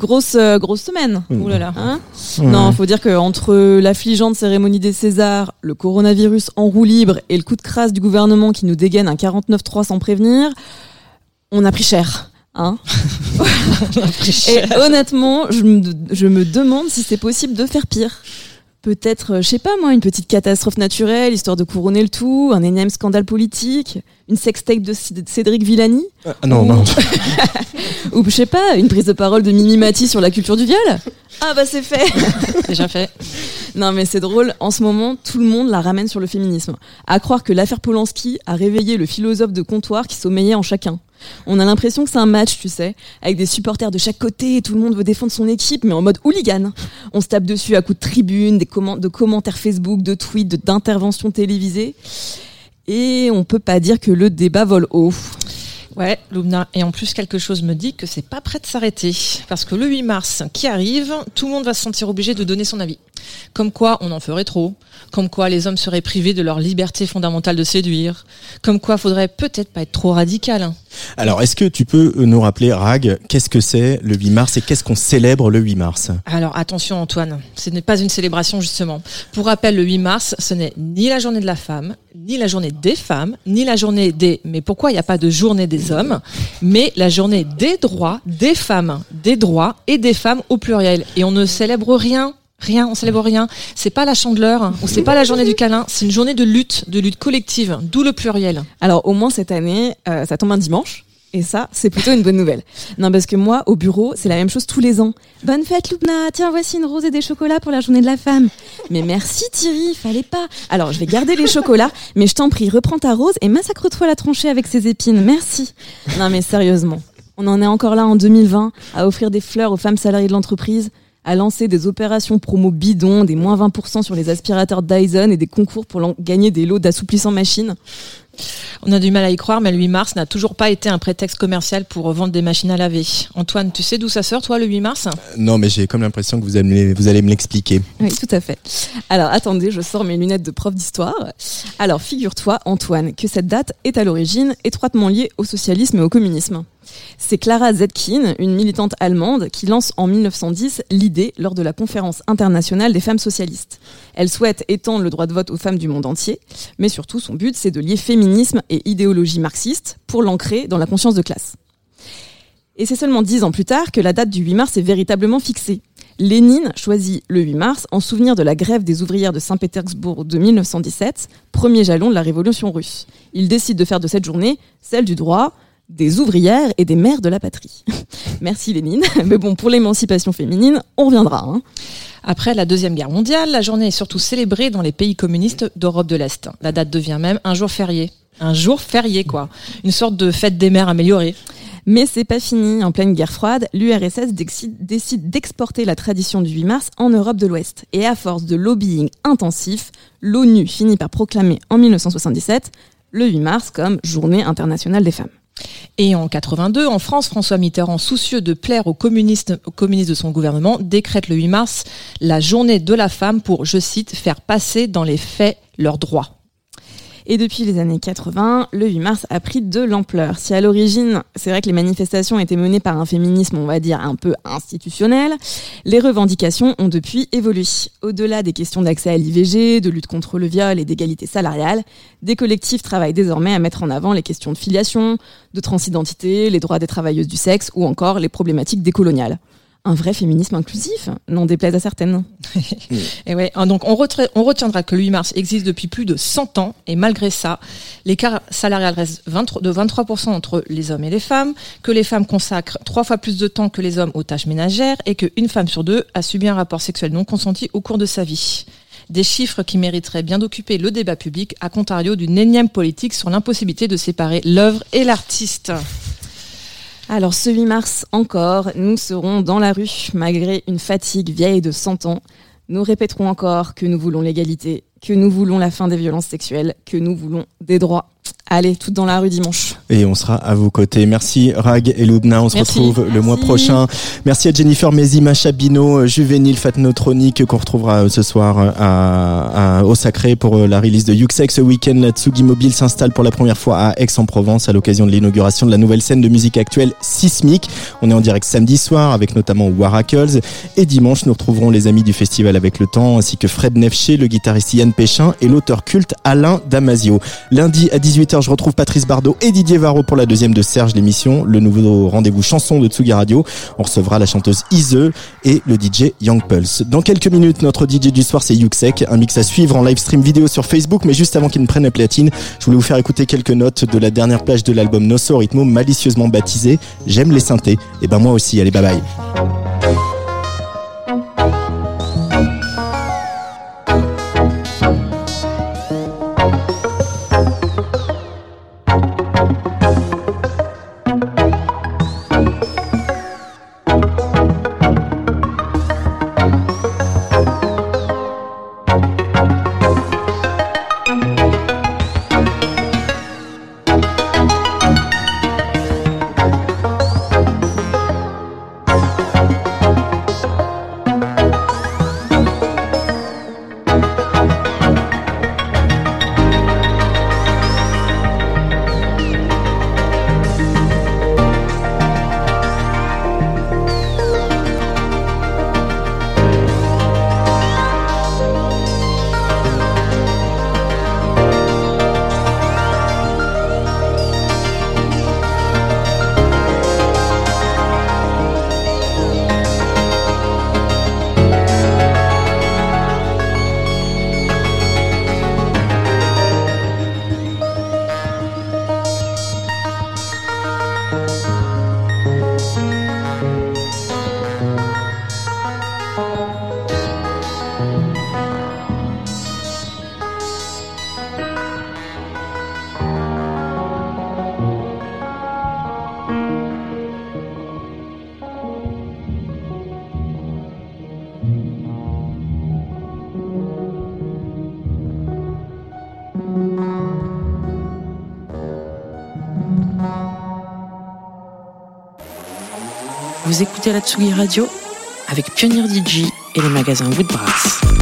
grosse euh, grosse semaine. Ouh là là. Hein. Non, faut dire que entre l'affligeante cérémonie des Césars, le coronavirus en roue libre et le coup de crasse du gouvernement qui nous dégaine un 49.3 sans prévenir, on a pris cher. Hein *laughs* Et honnêtement, je me, je me demande si c'est possible de faire pire. Peut-être, euh, je sais pas moi, une petite catastrophe naturelle, histoire de couronner le tout, un énième scandale politique, une sextape de Cédric Villani Ah, non, non. *laughs* Ou je sais pas, une prise de parole de Mimi Mati sur la culture du viol Ah bah c'est fait *laughs* Déjà fait. Non mais c'est drôle, en ce moment, tout le monde la ramène sur le féminisme. À croire que l'affaire Polanski a réveillé le philosophe de comptoir qui sommeillait en chacun. On a l'impression que c'est un match, tu sais, avec des supporters de chaque côté et tout le monde veut défendre son équipe, mais en mode hooligan. On se tape dessus à coups de tribune, des de commentaires Facebook, de tweets, d'interventions télévisées. Et on peut pas dire que le débat vole haut. Ouais, Lumna. Et en plus, quelque chose me dit que c'est pas prêt de s'arrêter. Parce que le 8 mars qui arrive, tout le monde va se sentir obligé de donner son avis. Comme quoi on en ferait trop. Comme quoi les hommes seraient privés de leur liberté fondamentale de séduire. Comme quoi faudrait peut-être pas être trop radical. Alors, est-ce que tu peux nous rappeler, Rag, qu'est-ce que c'est le 8 mars et qu'est-ce qu'on célèbre le 8 mars? Alors attention Antoine, ce n'est pas une célébration justement. Pour rappel, le 8 mars, ce n'est ni la journée de la femme, ni la journée des femmes, ni la journée des... Mais pourquoi il n'y a pas de journée des hommes Mais la journée des droits des femmes, des droits et des femmes au pluriel. Et on ne célèbre rien. Rien, on célèbre rien. C'est pas la chandeleur ou c'est pas la journée du câlin. C'est une journée de lutte, de lutte collective, d'où le pluriel. Alors au moins cette année, euh, ça tombe un dimanche. Et ça, c'est plutôt une bonne nouvelle. Non, parce que moi, au bureau, c'est la même chose tous les ans. Bonne fête, Loubna. Tiens, voici une rose et des chocolats pour la journée de la femme. Mais merci, Thierry. Fallait pas. Alors, je vais garder les chocolats, mais je t'en prie, reprends ta rose et massacre-toi la tranchée avec ses épines. Merci. Non, mais sérieusement. On en est encore là en 2020 à offrir des fleurs aux femmes salariées de l'entreprise, à lancer des opérations promo bidons, des moins 20% sur les aspirateurs Dyson et des concours pour gagner des lots d'assouplissant machine. On a du mal à y croire, mais le 8 mars n'a toujours pas été un prétexte commercial pour vendre des machines à laver. Antoine, tu sais d'où ça sort, toi, le 8 mars? Non, mais j'ai comme l'impression que vous allez, vous allez me l'expliquer. Oui, tout à fait. Alors, attendez, je sors mes lunettes de prof d'histoire. Alors, figure-toi, Antoine, que cette date est à l'origine étroitement liée au socialisme et au communisme. C'est Clara Zetkin, une militante allemande, qui lance en 1910 l'idée lors de la conférence internationale des femmes socialistes. Elle souhaite étendre le droit de vote aux femmes du monde entier, mais surtout son but, c'est de lier féminisme et idéologie marxiste pour l'ancrer dans la conscience de classe. Et c'est seulement dix ans plus tard que la date du 8 mars est véritablement fixée. Lénine choisit le 8 mars en souvenir de la grève des ouvrières de Saint-Pétersbourg de 1917, premier jalon de la révolution russe. Il décide de faire de cette journée celle du droit des ouvrières et des mères de la patrie. *laughs* Merci Lénine. *laughs* Mais bon, pour l'émancipation féminine, on reviendra. hein. Après la Deuxième Guerre mondiale, la journée est surtout célébrée dans les pays communistes d'Europe de l'Est. La date devient même un jour férié. Un jour férié, quoi. Une sorte de fête des mères améliorée. Mais c'est pas fini. En pleine guerre froide, l'URSS décide, décide d'exporter la tradition du 8 mars en Europe de l'Ouest. Et à force de lobbying intensif, l'ONU finit par proclamer en 1977 le 8 mars comme journée internationale des femmes. Et en 82, en France, François Mitterrand, soucieux de plaire aux communistes, de son gouvernement, décrète le 8 mars la journée de la femme pour, je cite, faire passer dans les faits leurs droits. Et depuis les années 80, le 8 mars a pris de l'ampleur. Si à l'origine, c'est vrai que les manifestations étaient menées par un féminisme, on va dire, un peu institutionnel, les revendications ont depuis évolué. Au-delà des questions d'accès à l'IVG, de lutte contre le viol et d'égalité salariale, des collectifs travaillent désormais à mettre en avant les questions de filiation, de transidentité, les droits des travailleuses du sexe ou encore les problématiques décoloniales. Un vrai féminisme inclusif, n'en déplaise à certaines. *laughs* Et ouais, hein, donc on, on retiendra que le 8 mars existe depuis plus de 100 ans et malgré ça, l'écart salarial reste 23 de 23% entre les hommes et les femmes, que les femmes consacrent trois fois plus de temps que les hommes aux tâches ménagères et qu'une femme sur deux a subi un rapport sexuel non consenti au cours de sa vie. Des chiffres qui mériteraient bien d'occuper le débat public, à contrario d'une énième politique sur l'impossibilité de séparer l'œuvre et l'artiste. Alors ce 8 mars encore, nous serons dans la rue malgré une fatigue vieille de 100 ans. Nous répéterons encore que nous voulons l'égalité, que nous voulons la fin des violences sexuelles, que nous voulons des droits. Allez, toutes dans la rue dimanche. Et on sera à vos côtés. Merci Rag et Loubna. On se Merci. retrouve le mois prochain. Merci à Jennifer Mézi, Macha Bino, Juvénile Fatnotronique qu'on retrouvera euh, ce soir euh, à, à- au Sacré pour euh, la release de Yuxek. Ce week-end, la Tsugi Mobile s'installe pour la première fois à Aix-en-Provence à l'occasion de l'inauguration de la nouvelle scène de musique actuelle Sismic. On est en direct samedi soir avec notamment Waracles. Et dimanche, nous retrouverons les amis du festival avec le temps ainsi que Fred Nefché, le guitariste Yann Péchin et l'auteur culte Alain Damasio. Lundi à 18h, je retrouve Patrice Bardot et Didier Varro pour la deuxième de Serge l'émission, le nouveau rendez-vous chanson de Tsugi Radio. On recevra la chanteuse Ise et le DJ Young Pulse. Dans quelques minutes, notre DJ du soir c'est Yuxek, un mix à suivre en live stream vidéo sur Facebook, mais juste avant qu'il ne prenne la platine, je voulais vous faire écouter quelques notes de la dernière plage de l'album Nosso Ritmo, malicieusement baptisé J'aime les synthés. Et ben moi aussi, allez bye bye. La Tsugi Radio avec Pionnier DJ et les magasins Woodbrass.